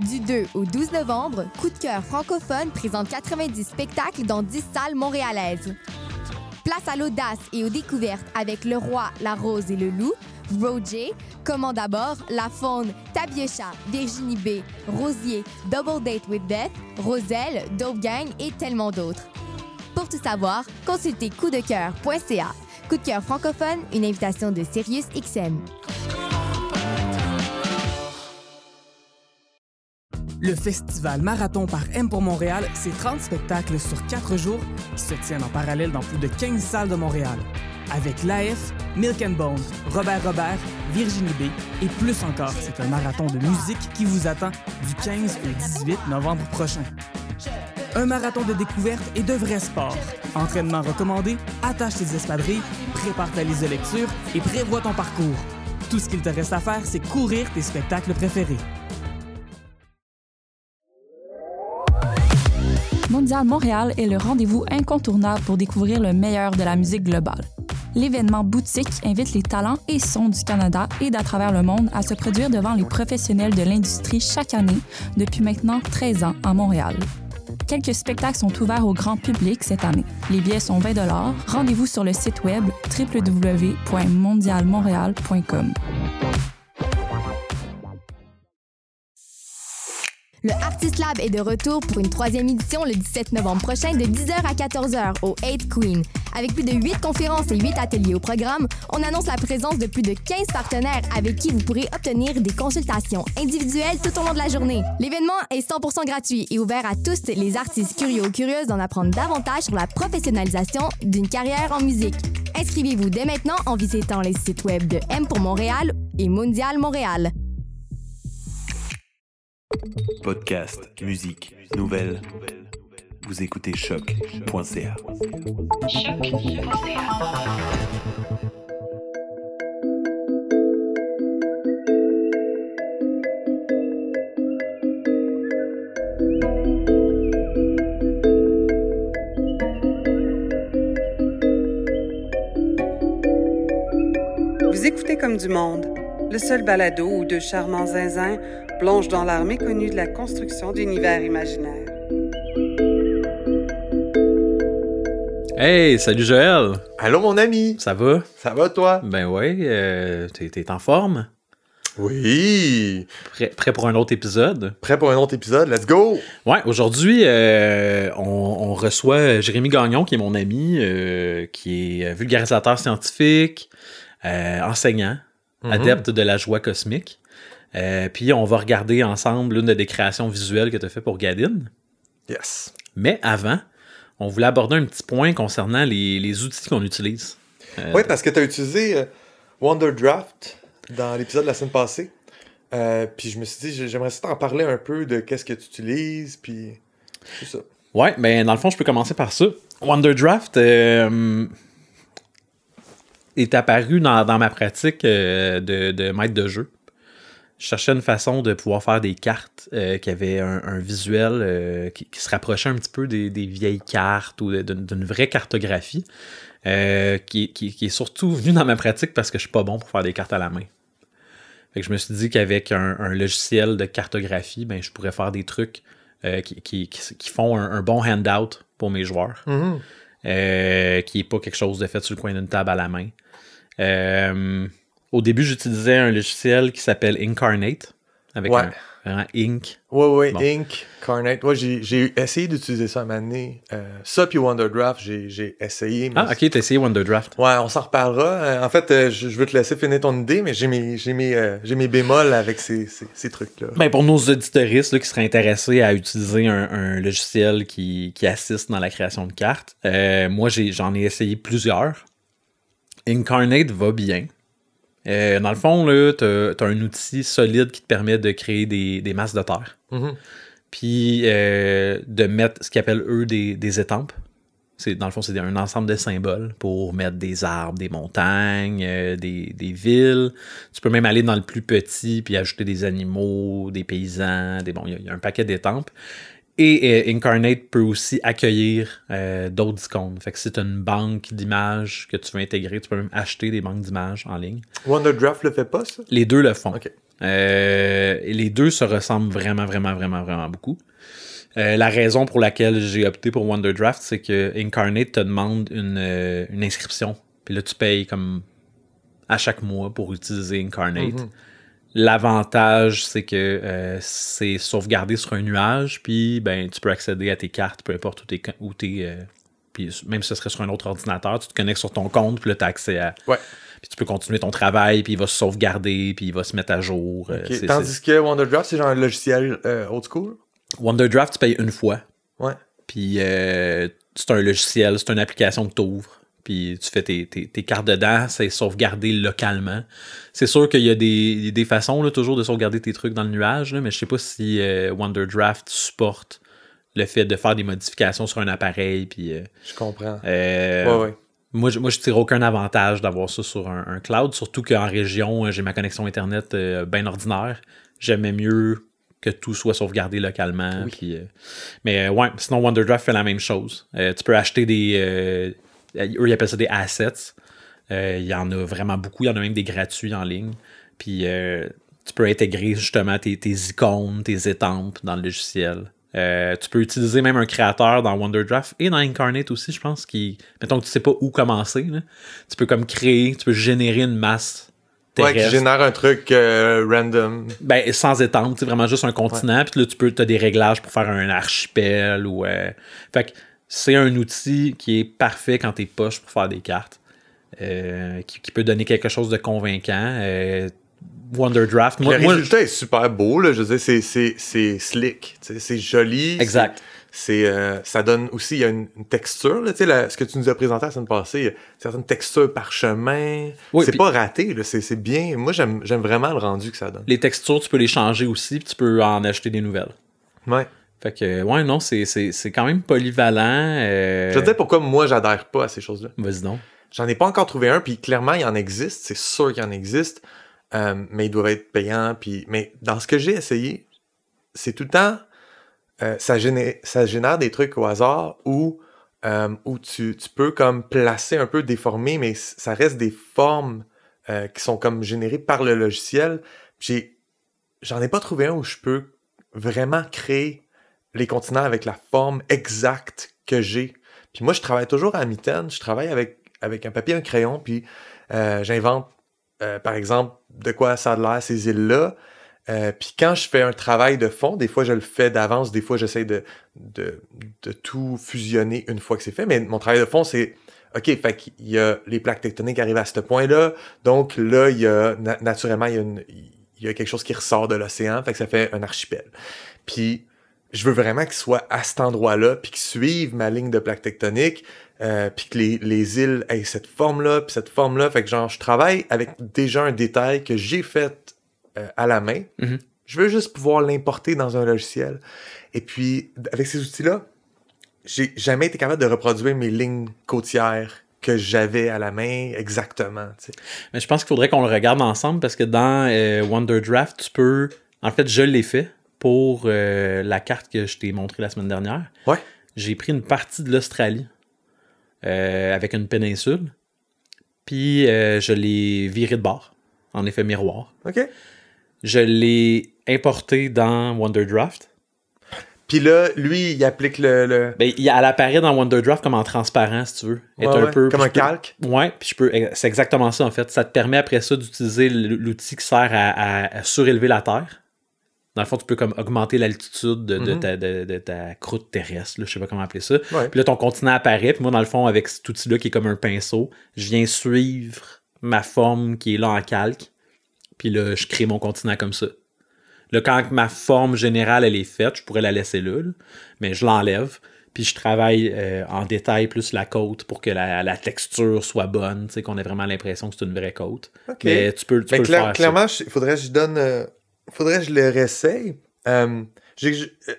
Du 2 au 12 novembre, Coup de cœur francophone présente 90 spectacles dans 10 salles montréalaises. Place à l'audace et aux découvertes avec Le Roi, la Rose et le Loup, Roger, Comment d'abord, La Faune, Tabiocha, Virginie B, Rosier, Double Date with Death, Roselle, Dope Gang et tellement d'autres. Pour tout savoir, consultez coupdecoeur.ca. Coup de cœur francophone, une invitation de Sirius XM. Le festival Marathon par M pour Montréal, c'est 30 spectacles sur 4 jours qui se tiennent en parallèle dans plus de 15 salles de Montréal. Avec l'AF, Milk and Bone, Robert Robert, Virginie B et plus encore. C'est un marathon de musique qui vous attend du 15 au 18 novembre prochain. Un marathon de découverte et de vrai sport. Entraînement recommandé, attache tes espadrilles, prépare ta liste de lecture et prévois ton parcours. Tout ce qu'il te reste à faire, c'est courir tes spectacles préférés. Montréal est le rendez-vous incontournable pour découvrir le meilleur de la musique globale. L'événement boutique invite les talents et sons du Canada et d'à travers le monde à se produire devant les professionnels de l'industrie chaque année depuis maintenant 13 ans à Montréal. Quelques spectacles sont ouverts au grand public cette année. Les billets sont 20 Rendez-vous sur le site web www.mondialmontréal.com. Le Artist Lab est de retour pour une troisième édition le 17 novembre prochain de 10h à 14h au 8 Queen. Avec plus de 8 conférences et 8 ateliers au programme, on annonce la présence de plus de 15 partenaires avec qui vous pourrez obtenir des consultations individuelles tout au long de la journée. L'événement est 100% gratuit et ouvert à tous les artistes curieux ou curieuses d'en apprendre davantage sur la professionnalisation d'une carrière en musique. Inscrivez-vous dès maintenant en visitant les sites web de M pour Montréal et Mondial Montréal. Podcast, musique, nouvelles. Vous écoutez choc.ca. Vous écoutez comme du monde, le seul balado où deux charmants zinzins plongent dans l'art méconnu de la construction d'univers imaginaires. Hey, salut Joël! Allô mon ami! Ça va? Ça va toi? Ben ouais, euh, t'es, t'es en forme? Oui! Prêt, prêt pour un autre épisode? Prêt pour un autre épisode? Let's go! Ouais, aujourd'hui, euh, on, on reçoit Jérémy Gagnon, qui est mon ami, euh, qui est vulgarisateur scientifique, euh, enseignant, Mhm. adepte de la joie cosmique. Euh, puis on va regarder ensemble l'une des créations visuelles que tu as fait pour Gadine. Yes! Mais avant, on voulait aborder un petit point concernant les, les outils qu'on utilise. Euh, Oui, parce que tu as utilisé euh, Wonder Draft dans l'épisode de la semaine passée. Euh, puis je me suis dit, j'ai- j'aimerais t'en parler un peu de qu'est-ce que tu utilises, puis tout ça. Ouais, ben dans le fond, je peux commencer par ça. Wonderdraft euh, est apparu dans, dans ma pratique de, de maître de jeu. Je cherchais une façon de pouvoir faire des cartes euh, qui avaient un, un visuel euh, qui, qui se rapprochait un petit peu des, des vieilles cartes ou d'une vraie cartographie, euh, qui, qui- qui est surtout venu dans ma pratique parce que je suis pas bon pour faire des cartes à la main. Fait que je me suis dit qu'avec un, un logiciel de cartographie, ben, je pourrais faire des trucs qui, font un, un bon handout pour mes joueurs, Mhm. euh, qui n'est pas quelque chose de fait sur le coin d'une table à la main. Au début, j'utilisais un logiciel qui s'appelle Incarnate, avec Ouais. un. Ouais, ouais, Bon. Ink, Carnate. Ouais, j'ai- essayé d'utiliser ça à un moment donné. Euh, ça, puis Wonder Draft, j'ai essayé. mais Ah, ok, t'as essayé Wonderdraft. Ouais, on s'en reparlera. Euh, en fait, euh, je, je veux te laisser finir ton idée, mais j'ai mes, j'ai mes, euh, j'ai mes bémols avec ces, ces, ces trucs-là. Ben, pour nos auditoristes là, qui seraient intéressés à utiliser un, un logiciel qui, qui assiste dans la création de cartes, moi j'ai- j'en ai essayé plusieurs. Incarnate va bien. Euh, dans le fond, tu as, un outil solide qui te permet de créer des, des masses de terre. Mhm. Puis euh, de mettre ce qu'ils appellent eux des, des étampes. Dans le fond, c'est un ensemble de symboles pour mettre des arbres, des montagnes, euh, des, des villes. Tu peux même aller dans le plus petit puis ajouter des animaux, des paysans, des bon, il y y, a un paquet d'étampes. Et euh, Incarnate peut aussi accueillir euh, d'autres icônes. Fait que si tu as une banque d'images que tu veux intégrer, tu peux même acheter des banques d'images en ligne. Wonder Draft le fait pas, ça? Les deux le font. Euh, et les deux se ressemblent vraiment, vraiment, vraiment, vraiment beaucoup. La raison pour laquelle j'ai opté pour Wonderdraft, c'est que Incarnate te demande une, une inscription. Puis là, tu payes comme à chaque mois pour utiliser Incarnate. Mhm. L'avantage, c'est que euh, c'est sauvegardé sur un nuage, puis ben, tu peux accéder à tes cartes, peu importe où t'es. Où t'es, euh, puis même si ce serait sur un autre ordinateur, tu te connectes sur ton compte, puis là, tu as accès à. Ouais. Puis tu peux continuer ton travail, puis il va se sauvegarder, puis il va se mettre à jour. euh, Tandis que Wonderdraft, c'est genre un logiciel old school? Wonderdraft, tu payes une fois. Ouais. Puis c'est un logiciel, c'est une application que tu ouvres. Puis tu fais tes, tes- tes cartes dedans, c'est sauvegardé localement. C'est sûr qu'il y a des, des façons là, toujours de sauvegarder tes trucs dans le nuage, là, mais je sais pas si euh, Wonderdraft supporte le fait de faire des modifications sur un appareil. Puis, euh, Je comprends. euh, ouais, ouais. moi, je, moi, je tire aucun avantage d'avoir ça sur un, un cloud, surtout qu'en région, j'ai ma connexion Internet bien ordinaire. J'aimais mieux que tout soit sauvegardé localement. Oui. puis, mais ouais, sinon WonderDraft fait la même chose. Tu peux acheter des... eux, ils appellent ça des assets. Euh, Il y en a vraiment beaucoup. Il y en a même des gratuits en ligne. Puis euh, tu peux intégrer justement tes, tes icônes, tes étampes dans le logiciel. Euh, tu peux utiliser même un créateur dans WonderDraft et dans Incarnate aussi, je pense, qui, mettons que tu sais pas où commencer, là. tu peux comme créer, tu peux générer une masse Ouais, qui terrestre. génère un truc euh, random. Ben, sans étendre, c'est vraiment juste un continent. Puis là, tu peux, as des réglages pour faire un archipel ou. euh, Fait que c'est un outil qui est parfait quand t'es poche pour faire des cartes. euh, qui, qui peut donner quelque chose de convaincant. Euh, Wonderdraft, moi, le moi, résultat est super beau, là. Je veux dire, c'est, slick. tu C'est joli. Exact. C'est, euh, ça donne aussi, il y a une, une texture, là, tu la- ce que tu nous as présenté la semaine passée, certaines textures parchemin. Oui, c'est pas raté, c'est, bien. Moi, j'aime, j'aime vraiment le rendu que ça donne. les textures, tu peux les changer aussi, puis tu peux en acheter des nouvelles. Ouais. Fait que, ouais, non, c'est, c'est, c'est quand même polyvalent. euh, Je te dire pourquoi moi, j'adhère pas à ces choses-là. Vas-y donc. J'en ai pas encore trouvé un, puis clairement, il en existe, c'est sûr qu'il en existe, euh, mais ils doivent être payants. Puis... Mais dans ce que j'ai essayé, c'est tout le temps, euh, ça, génère, ça génère des trucs au hasard où, où tu, tu peux comme placer un peu déformé, mais ça reste des formes qui sont comme générées par le logiciel. J'ai, j'en ai pas trouvé un où je peux vraiment créer les continents avec la forme exacte que j'ai. Puis moi, je travaille toujours à mitaine. Je travaille avec, avec un papier un crayon, puis euh, j'invente, euh, par exemple, de quoi ça a l'air ces îles-là. Euh, puis quand je fais un travail de fond, des fois je le fais d'avance, des fois j'essaie de, de, de tout fusionner une fois que c'est fait. Mais mon travail de fond, c'est OK, fait qu'il y a les plaques tectoniques arrivent à ce point-là. Donc là, il y a na- naturellement, il y a, il y a quelque chose qui ressort de l'océan, fait que ça fait un archipel. Puis je veux vraiment qu'il soit à cet endroit-là, puis qu'il suive ma ligne de plaques tectoniques, euh, puis que les, les îles aient cette forme-là, puis cette forme-là. Fait que genre, je travaille avec déjà un détail que j'ai fait euh, à la main. Mhm. Je veux juste pouvoir l'importer dans un logiciel. Et puis, avec ces outils-là, j'ai jamais été capable de reproduire mes lignes côtières que j'avais à la main exactement. Mais je pense qu'il faudrait qu'on le regarde ensemble parce que dans euh, Wonderdraft, tu peux. En fait, je l'ai fait pour euh, la carte que je t'ai montrée la semaine dernière. Ouais. J'ai pris une partie de l'Australie euh, avec une péninsule. Puis euh, je l'ai viré de bord en effet miroir. OK? Je l'ai importé dans Wonderdraft. Puis là, lui, il applique le... le... Ben, il- elle apparaît dans Wonderdraft comme en transparent, si tu veux. Est un ouais, peu, comme un peux- calque. Ouais, puis je peux. C'est exactement ça en fait. Ça te permet après ça d'utiliser l'outil qui sert à, à- à surélever la Terre. Dans le fond, tu peux comme augmenter l'altitude de, de Mhm. ta, de- de ta croûte terrestre, là, je sais pas comment appeler ça. Ouais. Puis là, ton continent apparaît. Puis moi, dans le fond, avec cet outil-là qui est comme un pinceau, je viens suivre ma forme qui est là en calque. Puis là, je crée mon continent comme ça. Là, quand ma forme générale, elle est faite, je pourrais la laisser là, là, mais je l'enlève. Puis je travaille euh, en détail plus la côte pour que la, la texture soit bonne, tu sais, qu'on ait vraiment l'impression que c'est une vraie côte. Mais tu peux, tu Mais peux le faire. clairement, il faudrait que je donne. euh, faudrait que je le réessaye. Euh,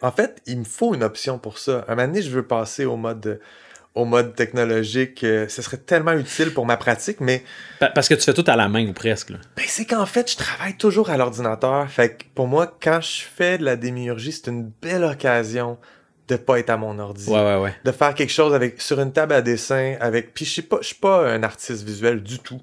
en fait, il me faut une option pour ça. Un moment donné, je veux passer au mode, au mode technologique. euh, ce serait tellement utile pour ma pratique, mais Pa- Parce que tu fais tout à la main ou presque. là. ben, c'est qu'en fait, je travaille toujours à l'ordinateur. Fait que pour moi, quand je fais de la démiurgie, c'est une belle occasion de pas être à mon ordi. Ouais, ouais, ouais. de faire quelque chose avec sur une table à dessin avec puis je sais pas je suis pas un artiste visuel du tout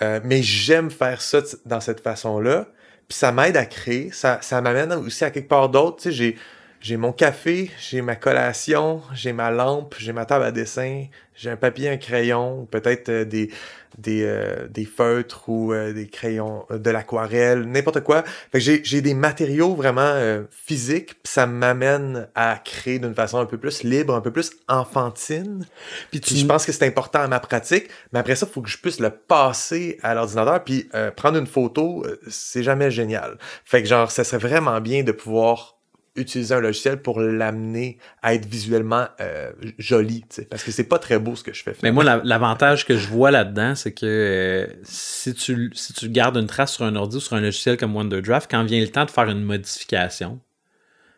Euh, mais j'aime faire ça dans cette façon là puis ça m'aide à créer. Ça, ça m'amène aussi à quelque part d'autre. Tu sais, j'ai, j'ai mon café, j'ai ma collation, j'ai ma lampe, j'ai ma table à dessin, j'ai un papier, un crayon, peut-être euh, des, des, euh, des feutres ou euh, des crayons, euh, de l'aquarelle, n'importe quoi. Fait que j'ai, j'ai des matériaux vraiment euh, physiques, puis ça m'amène à créer d'une façon un peu plus libre, un peu plus enfantine. Puis Puis je pense que c'est important à ma pratique, mais après ça, il faut que je puisse le passer à l'ordinateur, puis euh, prendre une photo, c'est jamais génial. Fait que genre, ça serait vraiment bien de pouvoir utiliser un logiciel pour l'amener à être visuellement euh, joli, parce que c'est pas très beau ce que je fais. Mais moi, la- l'avantage que je vois là-dedans, c'est que euh, si, tu, si tu gardes une trace sur un ordi ou sur un logiciel comme OneDrive, quand vient le temps de faire une modification,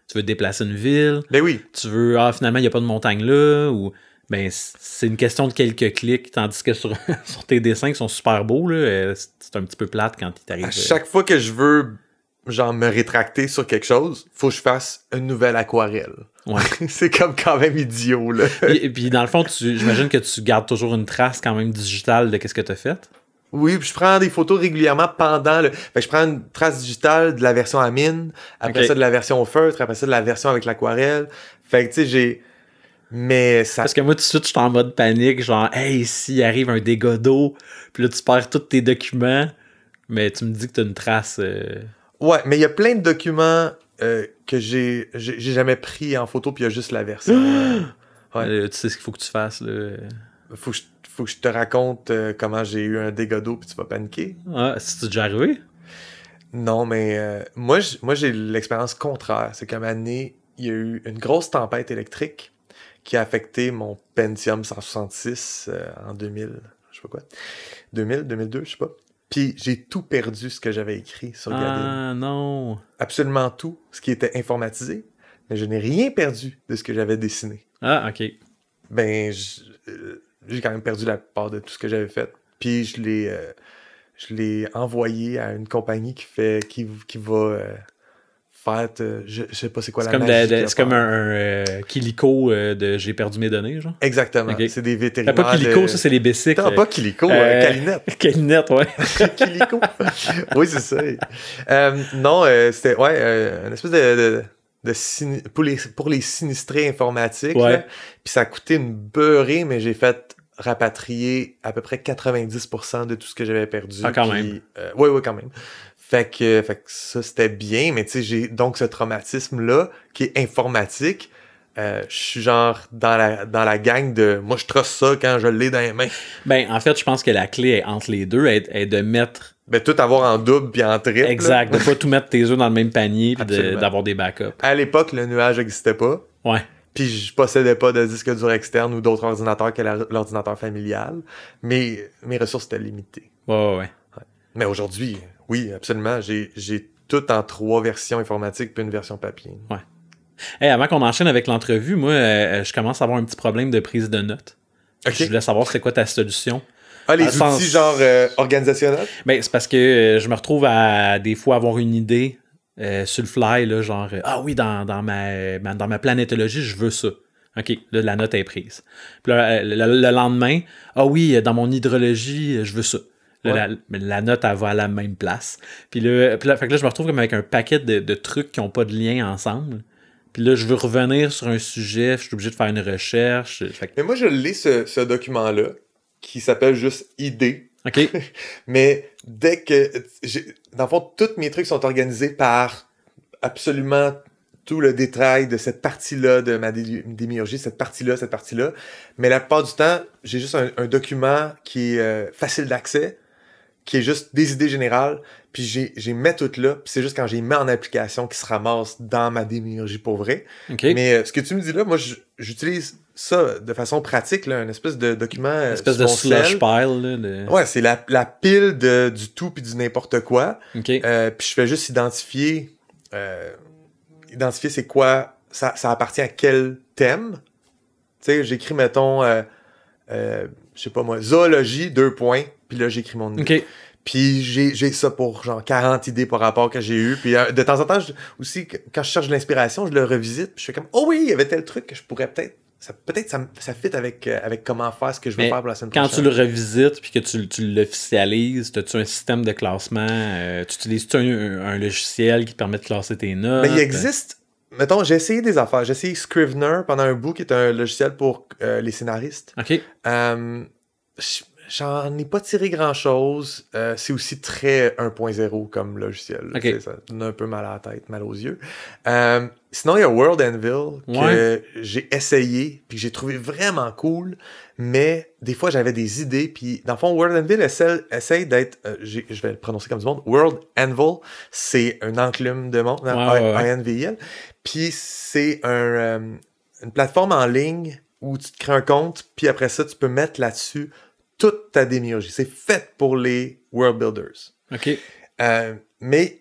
tu veux déplacer une ville, Ben oui, tu veux, ah, finalement, il n'y a pas de montagne là, ou ben, c'est une question de quelques clics, tandis que sur, sur tes dessins qui sont super beaux, là, euh, c'est un petit peu plate quand il t'arrive. à chaque fois que je veux genre me rétracter sur quelque chose, faut que je fasse une nouvelle aquarelle. Ouais. c'est comme quand même idiot, là. Et, et puis, dans le fond, tu- j'imagine que tu gardes toujours une trace quand même digitale de qu'est-ce que tu as fait. Oui, puis je prends des photos régulièrement pendant le. Fait que je prends une trace digitale de la version à mine, après ça de la version au feutre, après ça de la version avec l'aquarelle. Fait que tu sais, j'ai. Mais ça. Parce que moi, tout de suite, je suis en mode panique, genre, hey, s'il arrive un dégât d'eau, puis là, tu perds tous tes documents, mais tu me dis que tu as une trace. euh, Ouais, mais il y a plein de documents euh, que j'ai jamais pris en photo, puis il y a juste la version. euh, Ouais. euh, tu sais ce qu'il faut que tu fasses, là. faut, que je, faut que je te raconte euh, comment j'ai eu un dégât d'eau, puis tu vas paniquer. Ah, c'est déjà arrivé? Non, mais moi, j'ai l'expérience contraire. C'est qu'à moment donné, il y a eu une grosse tempête électrique qui a affecté mon Pentium 166 euh, en 2000, je sais pas quoi. 2000, 2002, je sais pas. Puis j'ai tout perdu ce que j'avais écrit sur Gadin. Ah, non. Absolument tout, ce qui était informatisé, mais je n'ai rien perdu de ce que j'avais dessiné. Ah, ok. Ben, euh, j'ai quand même perdu la part de tout ce que j'avais fait. Puis je l'ai, euh, je l'ai envoyé à une compagnie qui fait, qui, qui va euh, faire, euh, je, je sais pas c'est quoi la comme, c'est comme un, un, euh, Kiliko euh, de J'ai perdu mes données, genre. Exactement. C'est des vétérinaires. pas Kiliko, de- ça, c'est les bicycles. Non, pas Kiliko, euh, Euh, Calinette. Calinette, ouais. Oui, c'est ça. Non, c'était ouais, une espèce de, de, de sini- pour, les, pour les sinistrés informatiques. Ouais. Puis ça a coûté une beurrée, mais j'ai fait rapatrier à peu près 90% de tout ce que j'avais perdu. Ah, quand Puis, même. ouais, ouais, quand même. Fait que, fait que ça, c'était bien, mais tu sais, j'ai donc ce traumatisme-là qui est informatique. Euh, je suis genre dans la, dans la gang de moi, je trosse ça quand je l'ai dans les mains. Ben, en fait, je pense que la clé est entre les deux est, est de mettre. Ben, tout avoir en double puis en triple. Exact. De pas tout mettre tes œufs dans le même panier puis de- d'avoir des backups. À l'époque, le nuage n'existait pas. Ouais. Puis je possédais pas de disque dur externe ou d'autres ordinateurs que l'ordinateur familial. Mais mes ressources étaient limitées. Ouais, ouais, ouais. Mais aujourd'hui, oui, absolument. J'ai tout en trois versions informatiques puis une version papier. Hey, avant qu'on enchaîne avec l'entrevue, moi, euh, je commence à avoir un petit problème de prise de notes. Je voulais savoir c'est quoi ta solution. Ah, les outils sens- genre euh, organisationnels? Ben, c'est parce que euh, je me retrouve à des fois avoir une idée euh, sur le fly, là, genre euh, Ah oui, dans, dans, ma, dans ma planétologie, je veux ça. OK, là, la note est prise. Puis là, euh, le, le lendemain, ah oui, dans mon hydrologie, euh, je veux ça. Là, Ouais. la, la note, elle va à la même place. Puis là, puis là, fait que là, je me retrouve comme avec un paquet de, de trucs qui n'ont pas de lien ensemble. Puis là, je veux revenir sur un sujet, je suis obligé de faire une recherche. Fait que- Mais moi, je lis ce, ce document-là qui s'appelle juste idée. OK, Mais dès que. Dans le fond, tous mes trucs sont organisés par absolument tout le détail de cette partie-là de ma dé- démiurgie, cette partie-là, cette partie-là. Mais la plupart du temps, j'ai juste un, un document qui est euh, facile d'accès, qui est juste des idées générales, puis j'ai j'ai mets tout là, puis c'est juste quand j'ai mis en application qui se ramasse dans ma démiurgie pour vrai. OK. Mais euh, ce que tu me dis là, moi, j'utilise ça de façon pratique, là, une espèce de document. euh, Une espèce de slush pile. Là, de- Ouais, c'est la, la pile de, du tout puis du n'importe quoi. Euh, puis je fais juste identifier, euh, identifier c'est quoi, ça, ça appartient à quel thème. Tu sais, j'écris, mettons, je sais pas moi, zoologie, deux points, puis là, j'écris mon idée. OK. Puis j'ai j'ai ça pour genre 40 idées par rapport que j'ai eu. Puis euh, de temps en temps, je- aussi, quand je cherche de l'inspiration, je le revisite. Puis je fais comme, oh oui, il y avait tel truc que je pourrais peut-être ça peut-être ça, ça fit avec, euh, avec comment faire ce que je veux Mais faire pour la semaine Quand tu prochaine. le revisites puis que tu, tu l'officialises, as-tu un système de classement? Euh, tu utilises-tu un, un logiciel qui te permet de classer tes notes? Mais il existe. Mettons, j'ai essayé des affaires. J'ai essayé Scrivener pendant un bout, qui est un logiciel pour euh, les scénaristes. OK. J'en ai pas tiré grand chose. c'est aussi très 1.0 comme logiciel. là. Ok. Tu sais, Ça donne un peu mal à la tête, mal aux yeux. Euh, sinon, il y a World Anvil que Ouais. j'ai essayé puis que j'ai trouvé vraiment cool. Mais des fois, j'avais des idées. Puis dans le fond, World Anvil essaie, essaie d'être. euh, je vais le prononcer comme du monde. World Anvil, c'est un enclume de monde. Ouais, ouais. Puis c'est un, euh, une plateforme en ligne où tu te crées un compte, puis après ça, tu peux mettre là-dessus toute ta démiurgie. C'est fait pour les world builders. OK. Euh, mais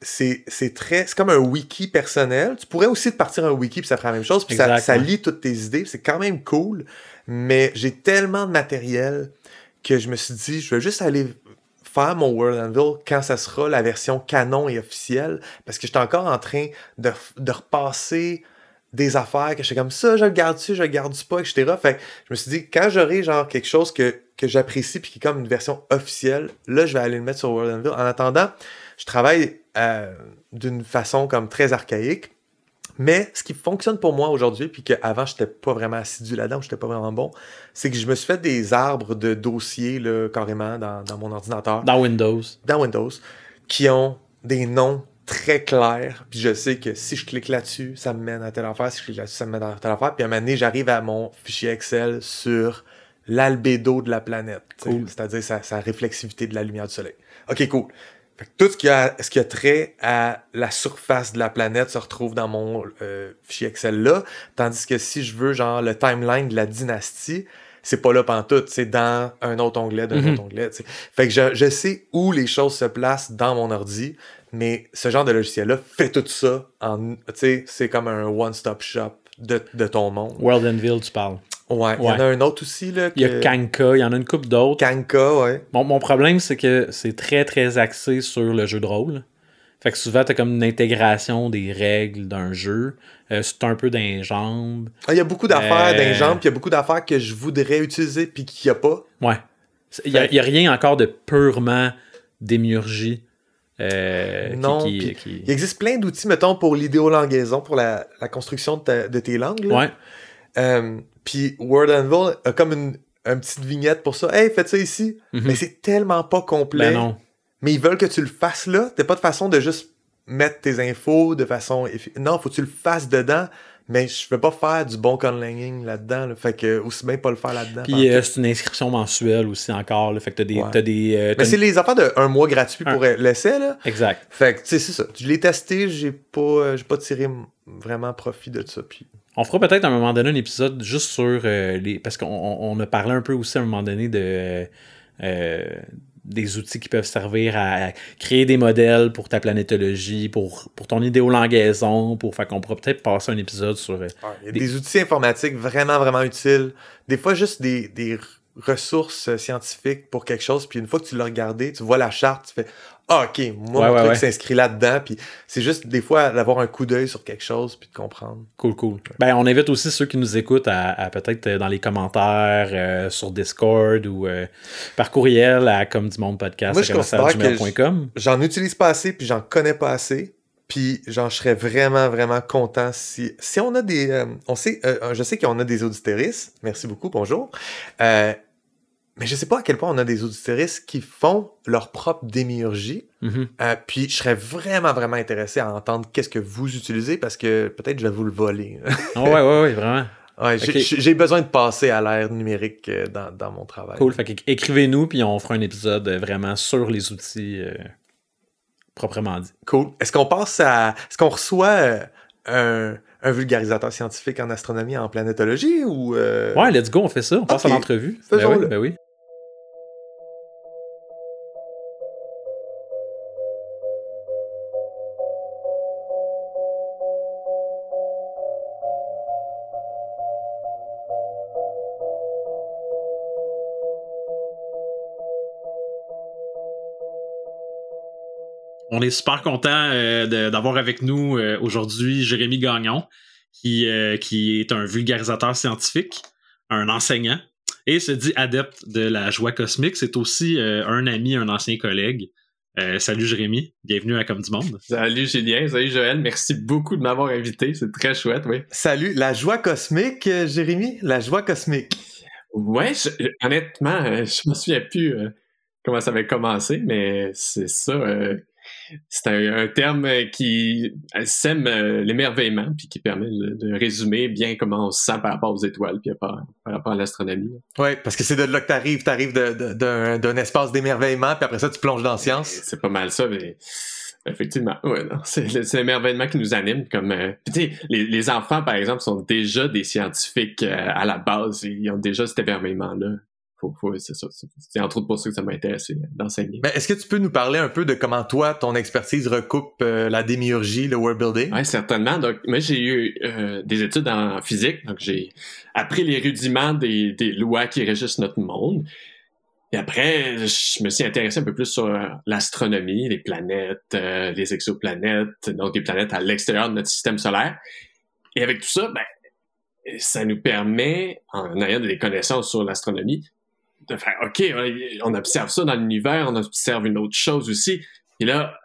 c'est très c'est comme un wiki personnel. Tu pourrais aussi te partir un wiki puis ça ferait la même chose. Puis ça, lit toutes tes idées. C'est quand même cool. Mais j'ai tellement de matériel que je me suis dit, je vais juste aller faire mon World Anvil quand ça sera la version canon et officielle. Parce que j'étais encore en train de, de repasser des affaires que j'étais comme ça, je le garde-tu, je le garde-tu pas, etc. Fait que je me suis dit, quand j'aurai genre quelque chose que, que j'apprécie puis qui est comme une version officielle, là, je vais aller le mettre sur World Anvil. En attendant, je travaille euh, d'une façon comme très archaïque. Mais ce qui fonctionne pour moi aujourd'hui, puis qu'avant, je n'étais pas vraiment assidu là-dedans, je n'étais pas vraiment bon, c'est que je me suis fait des arbres de dossiers, là, carrément, dans, dans mon ordinateur Dans Windows. dans Windows qui ont des noms très clairs. Puis je sais que si je clique là-dessus, ça me mène à telle affaire. Si je clique là-dessus, ça me mène à telle affaire. Puis à un moment donné, j'arrive à mon fichier Excel sur l'albédo de la planète. Cool. C'est-à-dire sa, sa réflexivité de la lumière du soleil. OK, cool. Fait que tout ce qui, a, ce qui a trait à la surface de la planète se retrouve dans mon euh, fichier Excel là. Tandis que si je veux, genre, le timeline de la dynastie, c'est pas là pantoute, c'est dans un autre onglet, d'un Mhm. autre onglet. Fait que je, je sais où les choses se placent dans mon ordi, mais ce genre de logiciel-là fait tout ça en. C'est comme un one-stop shop de, de ton monde. World Anvil, tu parles. Ouais. Il y en a un autre aussi, là. Il y a Kanka, il y en a une couple d'autres. Kanka, ouais. Mon problème, c'est que c'est très, très axé sur le jeu de rôle. Fait que souvent, t'as comme une intégration des règles d'un jeu. Euh, c'est un peu d'un jambes. Ah, Il y a beaucoup d'affaires Euh. d'un puis il y a beaucoup d'affaires que je voudrais utiliser, puis qu'il n'y a pas. Ouais. Il n'y a, a rien encore de purement démiurgie. euh, Non, qui, puis qui- Il existe plein d'outils, mettons, pour l'idéolangaison, pour la, la construction de, ta- de tes langues. là. Ouais. Euh, puis Word Anvil a comme une, une petite vignette pour ça. Hey, faites ça ici. Mhm. Mais c'est tellement pas complet. Ben non. Mais ils veulent que tu le fasses là. T'as pas de façon de juste mettre tes infos de façon. Non, faut que tu le fasses dedans. Mais je veux pas faire du bon conlanging là-dedans. là. Fait que aussi bien pas le faire là-dedans. Puis euh, c'est une inscription mensuelle aussi encore. là. Fait que t'as des. Ouais. t'as des euh, Mais c'est les affaires de un mois gratuit pour Un- l'essai, là. Exact. Fait que, tu sais, c'est ça. Je l'ai testé, j'ai pas, euh, j'ai pas tiré vraiment profit de ça. Puis... On fera peut-être à un moment donné un épisode juste sur euh, les. Parce qu'on on- a parlé un peu aussi à un moment donné de. euh, euh, des outils qui peuvent servir à, créer des modèles pour ta planétologie, pour, pour ton idéolangaison, pour. Fait qu'on pourra peut-être passer un épisode sur. euh, Il y a Des- des... outils informatiques vraiment, vraiment utiles. Des fois, juste des, des ressources euh, scientifiques pour quelque chose. Puis une fois que tu l'as regardé, tu vois la charte, tu fais Ah, ok, moi, Ouais, mon ouais, truc ouais. s'inscrit là-dedans. Puis c'est juste des fois d'avoir un coup d'œil sur quelque chose puis de comprendre. Cool, cool. Ben, on invite aussi ceux qui nous écoutent à, à peut-être euh, dans les commentaires euh, sur Discord ou euh, par courriel à comme du monde podcast Moi, je considère que gmail.com. J'en utilise pas assez puis j'en connais pas assez. Puis genre, je serais vraiment, vraiment content si, si on a des... euh, on sait, euh, je sais qu'on a des auditeuristes. Merci beaucoup, bonjour. Mais je sais pas à quel point on a des auditeuristes qui font leur propre démiurgie. Mhm. Euh, puis je serais vraiment, vraiment intéressé à entendre qu'est-ce que vous utilisez parce que peut-être je vais vous le voler. Ah ouais, ouais, ouais, vraiment. Ouais, j'ai- besoin de passer à l'ère numérique euh, dans, dans mon travail. Cool. Fait écrivez-nous, puis on fera un épisode euh, vraiment sur les outils euh, proprement dit. Cool. Est-ce qu'on passe à. Est-ce qu'on reçoit un, un vulgarisateur scientifique en astronomie et en planétologie ou. euh, Ouais, let's go, on fait ça. On passe à l'entrevue. Ben oui, ben oui. On est super content euh, d'avoir avec nous euh, aujourd'hui Jérémy Gagnon, qui, euh, qui est un vulgarisateur scientifique, un enseignant, et se dit adepte de la joie cosmique. C'est aussi euh, un ami, un ancien collègue. Euh, salut Jérémy, bienvenue à Comme du Monde. Salut Julien, salut Joël, merci beaucoup de m'avoir invité, c'est très chouette, oui. Salut, la joie cosmique, euh, Jérémy, la joie cosmique. Ouais, je- honnêtement, je me souviens plus euh, comment ça avait commencé, mais c'est ça. C'est un, un terme euh, qui sème euh, l'émerveillement puis qui permet de, de résumer bien comment on se sent par rapport aux étoiles puis par, par rapport à l'astronomie. Ouais, parce que c'est de là que t'arrives, t'arrives d'un espace d'émerveillement, puis après ça, tu plonges dans la science. C'est pas mal ça, mais effectivement, ouais, non, c'est le- c'est l'émerveillement qui nous anime. Comme, euh, puis tu sais, les, les enfants, par exemple, sont déjà des scientifiques euh, à la base. Ils ont déjà cet émerveillement-là. Faut, faut, c'est ça. c'est- C'est entre autres pour ça que ça m'a intéressé d'enseigner. Mais est-ce que tu peux nous parler un peu de comment toi, ton expertise recoupe euh, la démiurgie, le world building? Oui, certainement. Donc, moi, j'ai eu euh, des études en physique. Donc, j'ai appris les rudiments des, des lois qui régissent notre monde. Et après, je me suis intéressé un peu plus sur l'astronomie, les planètes, euh, les exoplanètes, donc des planètes à l'extérieur de notre système solaire. Et avec tout ça, ben, ça nous permet, en ayant des connaissances sur l'astronomie, de faire, OK, on observe ça dans l'univers, on observe une autre chose aussi. Et là,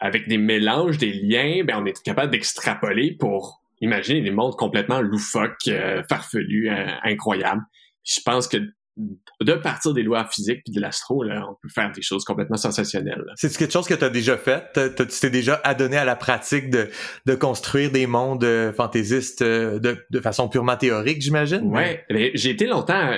avec des mélanges, des liens, ben, on est capable d'extrapoler pour imaginer des mondes complètement loufoques, euh, farfelus, euh, incroyables. Je pense que de partir des lois physiques puis de l'astro, là, on peut faire des choses complètement sensationnelles. C'est quelque chose que tu as déjà fait? Tu t'es déjà adonné à la pratique de, de construire des mondes euh, fantaisistes de, de façon purement théorique, j'imagine? Ouais, mais j'ai été longtemps,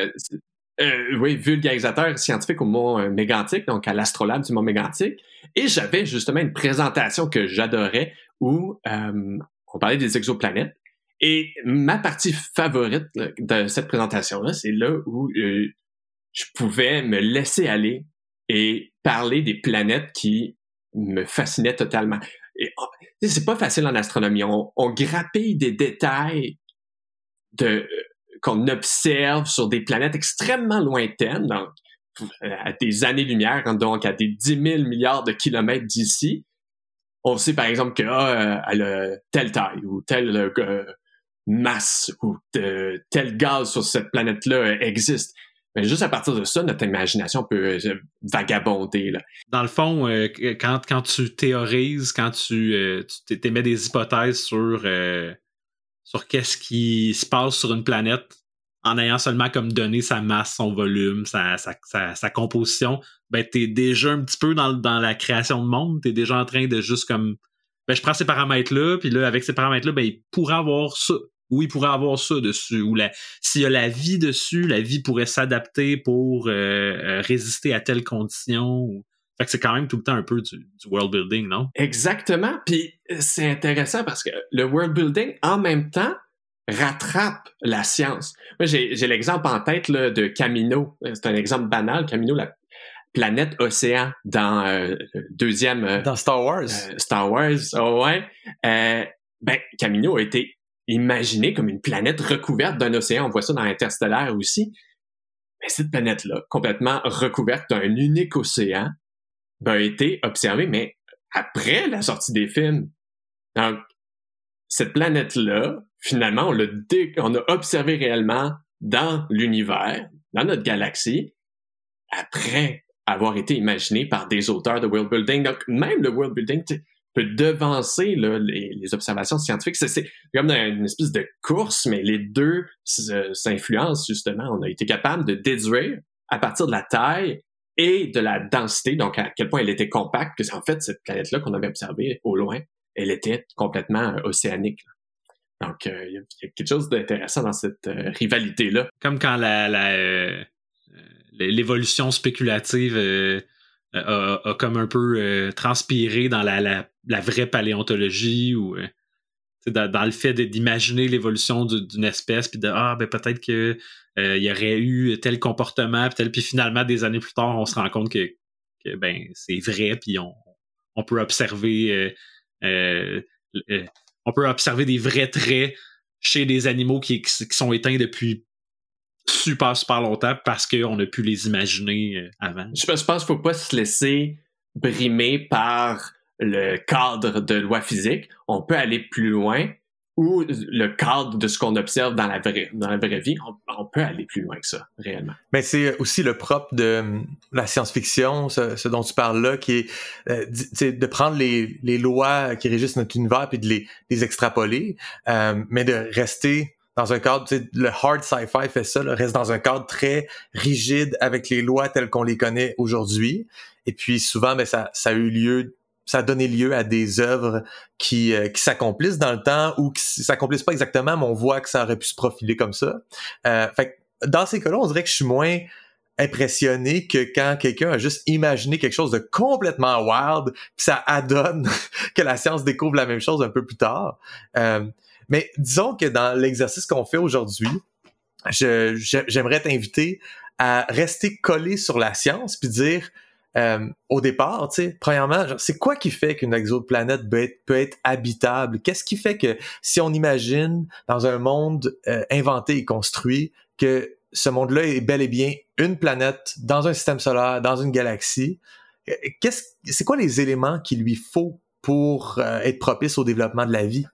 euh, oui, vulgarisateur scientifique au Mont euh, Mégantic, donc à l'Astrolabe du Mont Mégantic, et j'avais justement une présentation que j'adorais où euh, on parlait des exoplanètes. Et ma partie favorite de cette présentation-là, c'est là où euh, je pouvais me laisser aller et parler des planètes qui me fascinaient totalement. Et oh, c'est pas facile en astronomie. On, on grappille des détails de qu'on observe sur des planètes extrêmement lointaines, euh, à des années-lumière, donc à des 10 000 milliards de kilomètres d'ici. On sait par exemple que ah, euh, telle taille ou telle euh, masse ou tel gaz sur cette planète-là existe. Mais juste à partir de ça, notre imagination peut vagabonder. Dans le fond, quand, quand tu théorises, quand tu, t'émets des hypothèses sur, sur qu'est-ce qui se passe sur une planète, en ayant seulement comme donné sa masse, son volume, sa, sa, sa, composition, ben t'es déjà un petit peu dans, dans la création de monde, t'es déjà en train de juste comme ben je prends ces paramètres-là, puis là, avec ces paramètres-là, ben il pourrait avoir ça. Ou il pourrait avoir ça dessus. Ou la, s'il y a la vie dessus, la vie pourrait s'adapter pour euh, euh, résister à telle condition. Fait que c'est quand même tout le temps un peu du, du world building, non? Exactement. Puis c'est intéressant parce que le world building, en même temps, rattrape la science. Moi, j'ai l'exemple en tête là, de Camino. Euh, C'est un exemple banal. Camino, la planète océan dans euh, deuxième euh, Dans Star Wars? euh, Star Wars, oh ouais. Euh, ben, Camino a été imaginé comme une planète recouverte d'un océan. On voit ça dans Interstellaire aussi. Mais cette planète-là, complètement recouverte d'un unique océan, ben, a été observée, mais après la sortie des films. Donc, cette planète-là, finalement, on l'a on a observé réellement dans l'univers, dans notre galaxie, après avoir été imaginé par des auteurs de world building. Donc, même le world building peut devancer là, les, les observations scientifiques. C'est- comme une espèce de course, mais les deux s- s'influencent justement. On a été capable de déduire à partir de la taille et de la densité, donc à quel point elle était compacte, que en fait cette planète-là qu'on avait observée au loin, elle était complètement euh, océanique. Donc, euh, il y, a- quelque chose d'intéressant dans cette euh, rivalité-là. Comme quand la, la, l'évolution spéculative a, comme un peu transpiré dans la, la, vraie paléontologie ou dans, dans le fait d'imaginer l'évolution du- d'une espèce puis de ah ben peut-être que euh, il y aurait eu tel comportement puis tel puis finalement des années plus tard on se rend compte que, que ben c'est vrai puis on, on peut observer euh, euh, euh, on peut observer des vrais traits chez des animaux qui, qui sont éteints depuis super, super longtemps parce qu'on a pu les imaginer euh, avant. Je, je pense qu'il faut pas se laisser brimer par le cadre de loi physique. On peut aller plus loin ou le cadre de ce qu'on observe dans la vraie, dans la vraie vie, on, peut aller plus loin que ça, réellement. Mais c'est aussi le propre de la science-fiction, ce, dont tu parles là, qui est euh, de prendre les, les, lois qui régissent notre univers puis de les, les extrapoler, euh, mais de rester dans un cadre, le hard sci-fi fait ça, là, reste dans un cadre très rigide avec les lois telles qu'on les connaît aujourd'hui. Et puis souvent, ben, ça, ça a eu lieu ça a donné lieu à des œuvres qui, euh, qui s'accomplissent dans le temps ou qui s'accomplissent pas exactement, mais on voit que ça aurait pu se profiler comme ça. Euh, fait dans ces cas-là, on dirait que je suis moins impressionné que quand quelqu'un a juste imaginé quelque chose de complètement wild, puis ça adonne que la science découvre la même chose un peu plus tard. Euh, mais disons que dans l'exercice qu'on fait aujourd'hui, j'aimerais t'inviter à rester collé sur la science puis dire euh, au départ, tu sais, premièrement, c'est quoi qui fait qu'une exoplanète peut être, peut être habitable? Qu'est-ce qui fait que si on imagine dans un monde euh, inventé et construit que ce monde-là est bel et bien une planète dans un système solaire, dans une galaxie, euh, qu'est-ce, c'est quoi les éléments qu'il lui faut pour être propice au développement de la vie?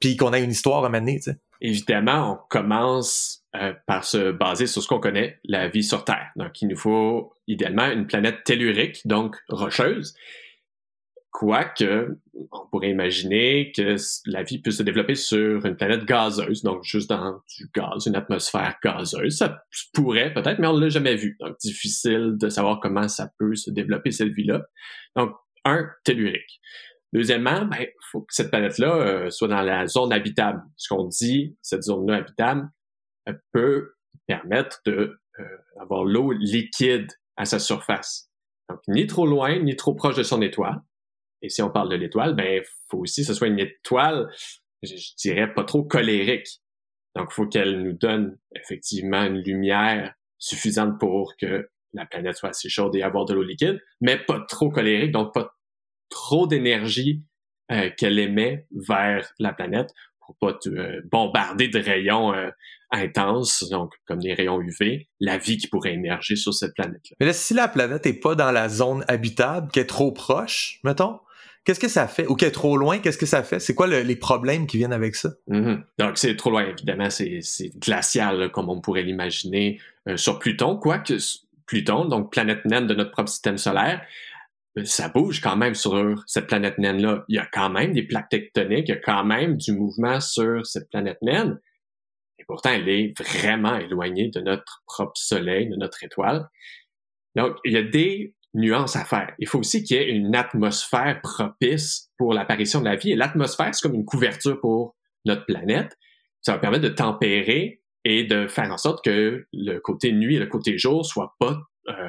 Puis qu'on ait une histoire à mener, tu sais. Évidemment, on commence euh, par se baser sur ce qu'on connaît, la vie sur Terre. Donc, il nous faut idéalement une planète tellurique, donc rocheuse. Quoique, on pourrait imaginer que la vie puisse se développer sur une planète gazeuse, donc juste dans du gaz, une atmosphère gazeuse. Ça pourrait peut-être, mais on ne l'a jamais vu. Donc, difficile de savoir comment ça peut se développer, cette vie-là. Donc, un, tellurique. Deuxièmement, ben, faut que cette planète-là euh, soit dans la zone habitable. Ce qu'on dit, cette zone-là habitable, peut permettre de euh, l'eau liquide à sa surface. Donc, ni trop loin, ni trop proche de son étoile. Et si on parle de l'étoile, ben, faut aussi que ce soit une étoile, je, dirais, pas trop colérique. Donc, il faut qu'elle nous donne effectivement une lumière suffisante pour que la planète soit assez chaude et avoir de l'eau liquide, mais pas trop colérique, donc pas trop d'énergie euh, qu'elle émet vers la planète pour pas euh, bombarder de rayons euh, intenses, donc comme des rayons UV, la vie qui pourrait émerger sur cette planète-là. Mais là, si la planète est pas dans la zone habitable, qui est trop proche, mettons, qu'est-ce que ça fait? Ou qui est trop loin, qu'est-ce que ça fait? C'est quoi les problèmes qui viennent avec ça? Mm-hmm. Donc, c'est trop loin, évidemment, c'est glacial, comme on pourrait l'imaginer euh, sur Pluton, quoique Pluton, donc planète naine de notre propre système solaire, ça bouge quand même sur cette planète naine-là. Il y a quand même des plaques tectoniques, il y a quand même du mouvement sur cette planète naine. Et pourtant, elle est vraiment éloignée de notre propre Soleil, de notre étoile. Donc, il y a des nuances à faire. Il faut aussi qu'il y ait une atmosphère propice pour l'apparition de la vie. Et l'atmosphère, c'est comme une couverture pour notre planète. Ça va permettre de tempérer et de faire en sorte que le côté nuit et le côté jour soient pas euh,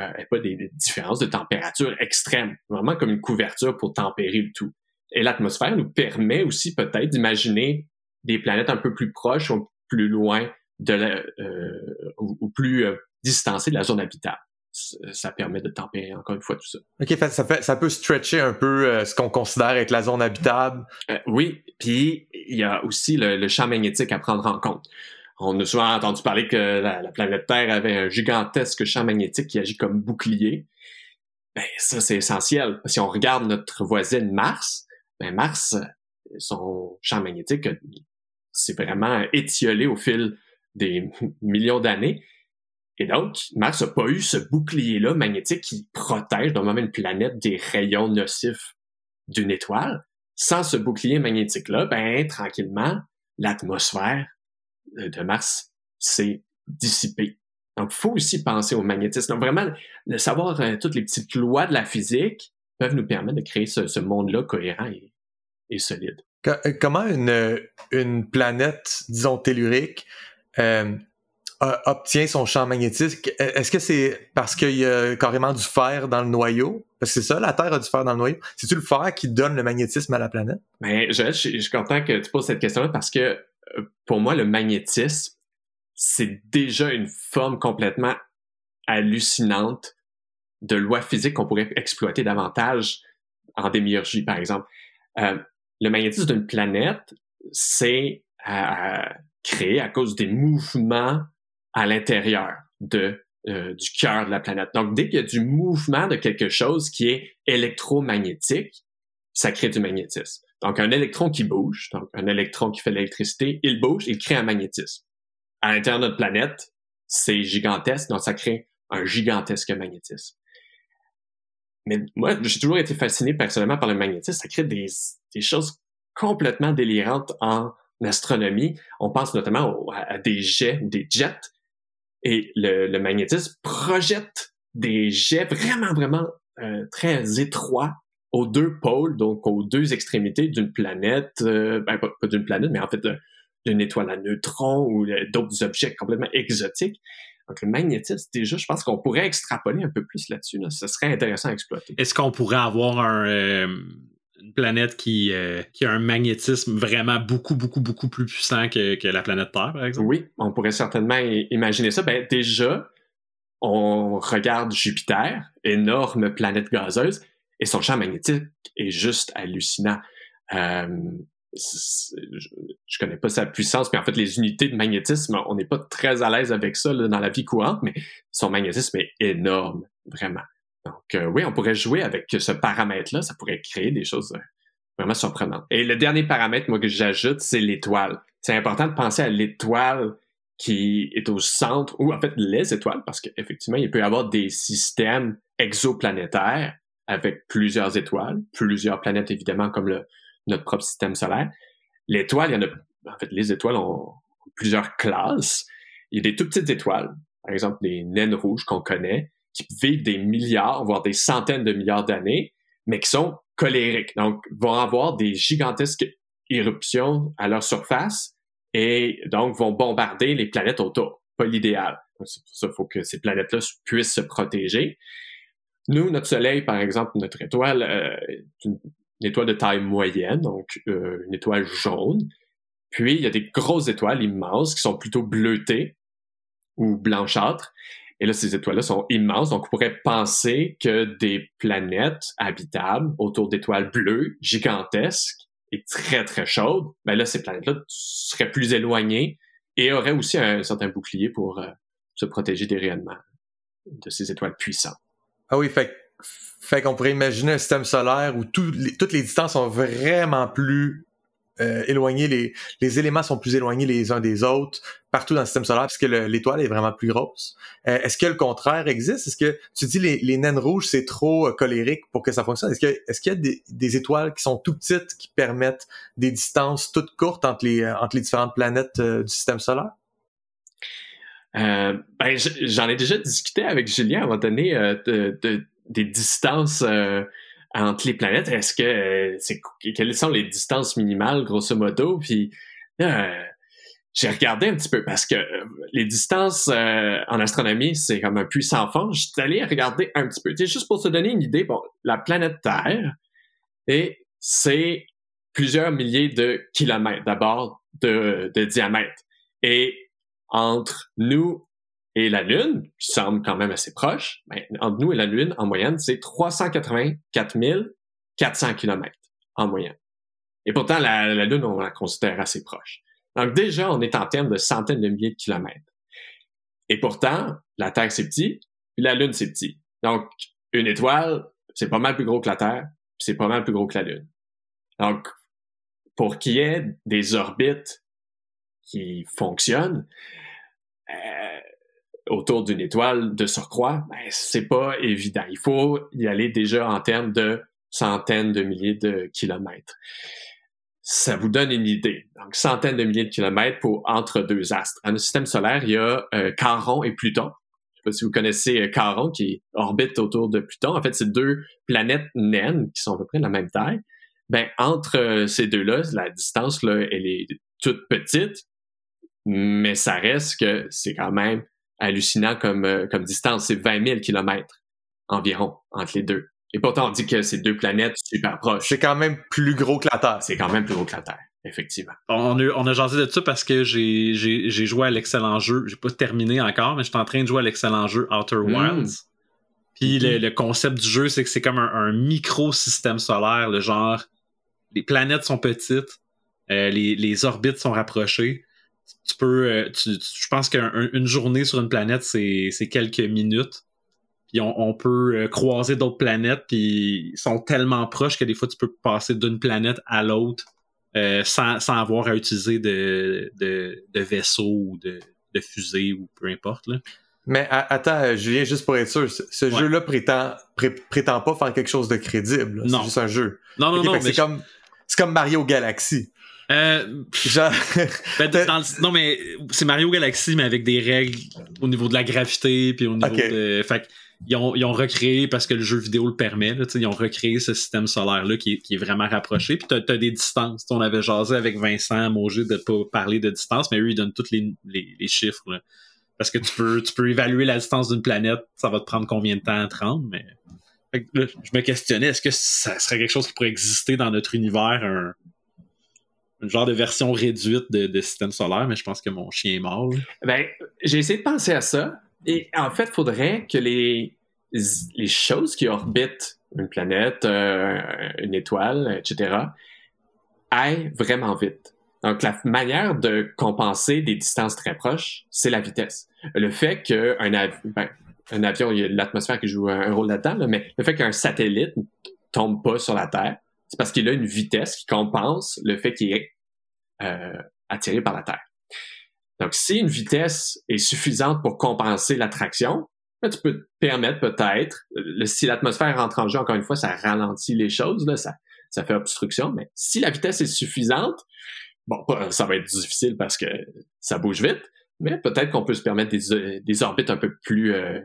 euh, pas des, différences de température extrêmes, vraiment comme une couverture pour tempérer le tout. Et l'atmosphère nous permet aussi peut-être d'imaginer des planètes un peu plus proches ou plus loin de la, euh, ou, plus euh, distancées de la zone habitable. Ça permet de tempérer encore une fois tout ça. OK, ça, fait, ça peut stretcher un peu euh, ce qu'on considère être la zone habitable. oui, puis il y a aussi le champ magnétique à prendre en compte. On a souvent entendu parler que la, planète Terre avait un gigantesque champ magnétique qui agit comme bouclier. Ben, ça, c'est essentiel. Si on regarde notre voisine Mars, ben Mars, son champ magnétique s'est vraiment étiolé au fil des millions d'années. Et donc, Mars n'a pas eu ce bouclier-là magnétique qui protège normalement une planète des rayons nocifs d'une étoile. Sans ce bouclier magnétique-là, ben, tranquillement, l'atmosphère de Mars s'est dissipé. Donc, il faut aussi penser au magnétisme. Donc, vraiment, de savoir euh, toutes les petites lois de la physique peuvent nous permettre de créer ce, monde-là cohérent et, solide. Euh, comment une, une planète, disons, tellurique, euh, obtient son champ magnétique? Est-ce que c'est parce qu'il y a carrément du fer dans le noyau? Parce que c'est ça, la Terre a du fer dans le noyau. C'est-tu le fer qui donne le magnétisme à la planète? Ben, je, je, je suis content que tu poses cette question-là parce que pour moi, le magnétisme, c'est déjà une forme complètement hallucinante de loi physique qu'on pourrait exploiter davantage en démiurgie, par exemple. Euh, le magnétisme d'une planète, c'est créé à cause des mouvements à l'intérieur de, euh, du cœur de la planète. Donc, dès qu'il y a du mouvement de quelque chose qui est électromagnétique, ça crée du magnétisme. Donc, un électron qui bouge, donc un électron qui fait l'électricité, il bouge, il crée un magnétisme. À l'intérieur de notre planète, c'est gigantesque, donc ça crée un gigantesque magnétisme. Mais moi, j'ai toujours été fasciné personnellement par le magnétisme. Ça crée des, des choses complètement délirantes en astronomie. On pense notamment à, des jets des jets. Et le, le, magnétisme projette des jets vraiment, vraiment euh, très étroits aux deux pôles, donc aux deux extrémités d'une planète, euh, ben, pas, d'une planète, mais en fait d'une étoile à neutrons ou d'autres objets complètement exotiques. Donc, le magnétisme, déjà, je pense qu'on pourrait extrapoler un peu plus là-dessus. Là. Ce serait intéressant à exploiter. Est-ce qu'on pourrait avoir un, euh, une planète qui, euh, qui a un magnétisme vraiment beaucoup, beaucoup, beaucoup plus puissant que, que, la planète Terre, par exemple? Oui, on pourrait certainement imaginer ça. Ben, déjà, on regarde Jupiter, énorme planète gazeuse, et son champ magnétique est juste hallucinant. Euh, je, connais pas sa puissance, mais en fait, les unités de magnétisme, on n'est pas très à l'aise avec ça là, dans la vie courante, mais son magnétisme est énorme, vraiment. Donc, euh, oui, on pourrait jouer avec ce paramètre-là, ça pourrait créer des choses euh, vraiment surprenantes. Et le dernier paramètre, moi, que j'ajoute, c'est l'étoile. C'est important de penser à l'étoile qui est au centre, ou en fait les étoiles, parce qu'effectivement, il peut y avoir des systèmes exoplanétaires avec plusieurs étoiles, plusieurs planètes évidemment, comme le, notre propre système solaire. L'étoile, il y en a, en fait, les étoiles ont plusieurs classes. Il y a des tout petites étoiles, par exemple des naines rouges qu'on connaît, qui vivent des milliards, voire des centaines de milliards d'années, mais qui sont colériques. Donc, vont avoir des gigantesques éruptions à leur surface et donc vont bombarder les planètes autour. Pas l'idéal. C'est pour ça qu'il faut que ces planètes-là puissent se protéger. Nous, notre Soleil, par exemple, notre étoile, euh, une une étoile de taille moyenne, donc euh, une étoile jaune. Puis il y a des grosses étoiles immenses qui sont plutôt bleutées ou blanchâtres. Et là, ces étoiles-là sont immenses, donc on pourrait penser que des planètes habitables autour d'étoiles bleues, gigantesques et très très chaudes, ben là, ces planètes-là seraient plus éloignées et auraient aussi un certain bouclier pour euh, se protéger des rayonnements de ces étoiles puissantes. Ah oui, fait qu'on pourrait imaginer un système solaire où toutes les distances sont vraiment plus euh, éloignées, les, éléments sont plus éloignés les uns des autres partout dans le système solaire puisque l'étoile est vraiment plus grosse. Euh, est-ce que le contraire existe? Est-ce que tu dis les, les naines rouges, c'est trop euh, colérique pour que ça fonctionne? Est-ce qu'il est y a des, des, étoiles qui sont tout petites qui permettent des distances toutes courtes entre les, entre les différentes planètes du système solaire? Ben, j'en ai déjà discuté avec Julien à un moment donné de, de des distances euh, entre les planètes. Est-ce que euh, c'est quelles sont les distances minimales, grosso modo? Puis euh, j'ai regardé un petit peu parce que les distances en astronomie, c'est comme un puissant fond. Je suis allé regarder un petit peu. juste pour se donner une idée, bon, la planète Terre, et c'est plusieurs milliers de kilomètres d'abord de, de diamètre. Et entre nous et la Lune, qui semble quand même assez proche, ben, entre nous et la Lune, en moyenne, c'est 384 400 km en moyenne. Et pourtant, la, Lune, on la considère assez proche. Donc déjà, on est en termes de centaines de milliers de kilomètres. Et pourtant, la Terre, c'est petit, puis la Lune, c'est petit. Donc, une étoile, c'est pas mal plus gros que la Terre, puis c'est pas mal plus gros que la Lune. Donc, pour qu'il y ait des orbites qui fonctionnent, euh, autour d'une étoile de surcroît, ben, c'est pas évident. Il faut y aller déjà en termes de centaines de milliers de kilomètres. Ça vous donne une idée. Donc, centaines de milliers de kilomètres pour entre deux astres. Dans le système solaire, il y a euh, Charon et Pluton. Je sais pas si vous connaissez euh, Charon qui orbite autour de Pluton. En fait, c'est deux planètes naines qui sont à peu près de la même taille. Ben, entre euh, ces deux-là, la distance, là, elle est toute petite, mais ça reste que c'est quand même hallucinant comme, euh, comme distance. C'est 20 000 kilomètres environ entre les deux. Et pourtant, on dit que c'est deux planètes super proches. C'est quand même plus gros que la Terre. C'est quand même plus gros que la Terre, effectivement. On a, on a jasé de ça parce que j'ai, j'ai, j'ai joué à l'excellent jeu. J'ai pas terminé encore, mais je suis en train de jouer à l'excellent jeu Outer hmm. Wilds. Puis le, concept du jeu, c'est que c'est comme un, micro-système solaire, le genre, les planètes sont petites, euh, les, les orbites sont rapprochées, tu peux. Euh, je pense qu'une journée sur une planète, c'est quelques minutes. puis on, on peut euh, croiser d'autres planètes, puis ils sont tellement proches que des fois tu peux passer d'une planète à l'autre euh, sans, sans avoir à utiliser de, de, de vaisseau ou de, de fusée ou peu importe. Là. Mais attends, Julien, juste pour être sûr, ce, ce Ouais. jeu-là prétend, pré- prétend pas faire quelque chose de crédible. C'est juste un jeu. Non, non, Ok, non, comme, c'est comme Mario Galaxy. Euh, Genre, ben, T'as- dans le- non, mais c'est Mario Galaxy, mais avec des règles au niveau de la gravité, puis au niveau de. Fait que ils ont, ils ont recréé, parce que le jeu vidéo le permet, là, tu sais, ils ont recréé ce système solaire-là qui, est- qui est vraiment rapproché. Puis t'as as des distances. On avait jasé avec Vincent Mauger de pas parler de distance, mais eux, ils donnent tous les, les, les chiffres. là. Parce que tu peux, tu peux évaluer la distance d'une planète, ça va te prendre combien de temps à te rendre, mais. Fait que là, je me questionnais, est-ce que ça serait quelque chose qui pourrait exister dans notre univers, un, un genre de version réduite de, système solaire, mais je pense que mon chien est mort. Ben, j'ai essayé de penser à ça. Et en fait, il faudrait que les, les choses qui orbitent une planète, euh, une étoile, etc., aillent vraiment vite. Donc, la manière de compenser des distances très proches, c'est la vitesse. Le fait qu'un avion, ben, avion, il y a l'atmosphère qui joue un, rôle là-dedans, là, mais le fait qu'un satellite tombe pas sur la Terre, c'est parce qu'il a une vitesse qui compense le fait qu'il est euh, attiré par la Terre. Donc, si une vitesse est suffisante pour compenser l'attraction, ben, tu peux te permettre peut-être, si l'atmosphère rentre en jeu, encore une fois, ça ralentit les choses, là, ça, ça fait obstruction, mais si la vitesse est suffisante, bon, ça va être difficile parce que ça bouge vite, mais peut-être qu'on peut se permettre des, des orbites un peu plus euh,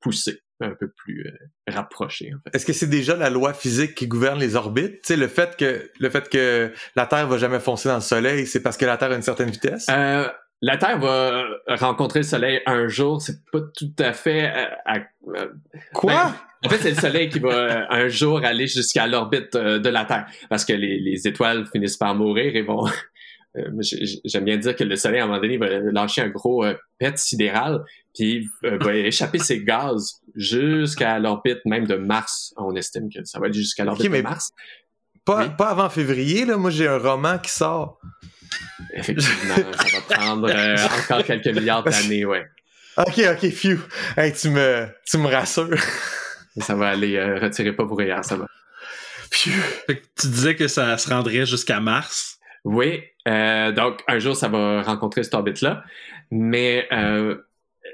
poussées, un peu plus euh, rapprochées, en fait. est-ce que c'est déjà la loi physique qui gouverne les orbites? Tu sais, le fait que, le fait que la Terre va jamais foncer dans le Soleil, c'est parce que la Terre a une certaine vitesse? Euh, la Terre va rencontrer le Soleil un jour, c'est pas tout à fait euh, à- euh, Quoi? En fait, c'est le Soleil qui va euh, un jour aller jusqu'à l'orbite de la Terre, parce que les, les étoiles finissent par mourir et vont. Euh, J'aime bien dire que le Soleil, à un moment donné, va lâcher un gros euh, pet sidéral, puis euh, va échapper ses gaz jusqu'à l'orbite même de Mars. On estime que ça va aller jusqu'à l'orbite de Mars. Pas, oui. pas avant février, là. Moi, j'ai un roman qui sort. Effectivement, ça va prendre euh, encore quelques milliards d'années, ouais. Ok, ok, phew. Hey, tu me, tu me rassures. Ça va aller euh, retirer pas pour hier, ça va. Phew. Fait que tu disais que ça se rendrait jusqu'à Mars. Oui, euh, donc un jour ça va rencontrer cette orbite-là, mais euh,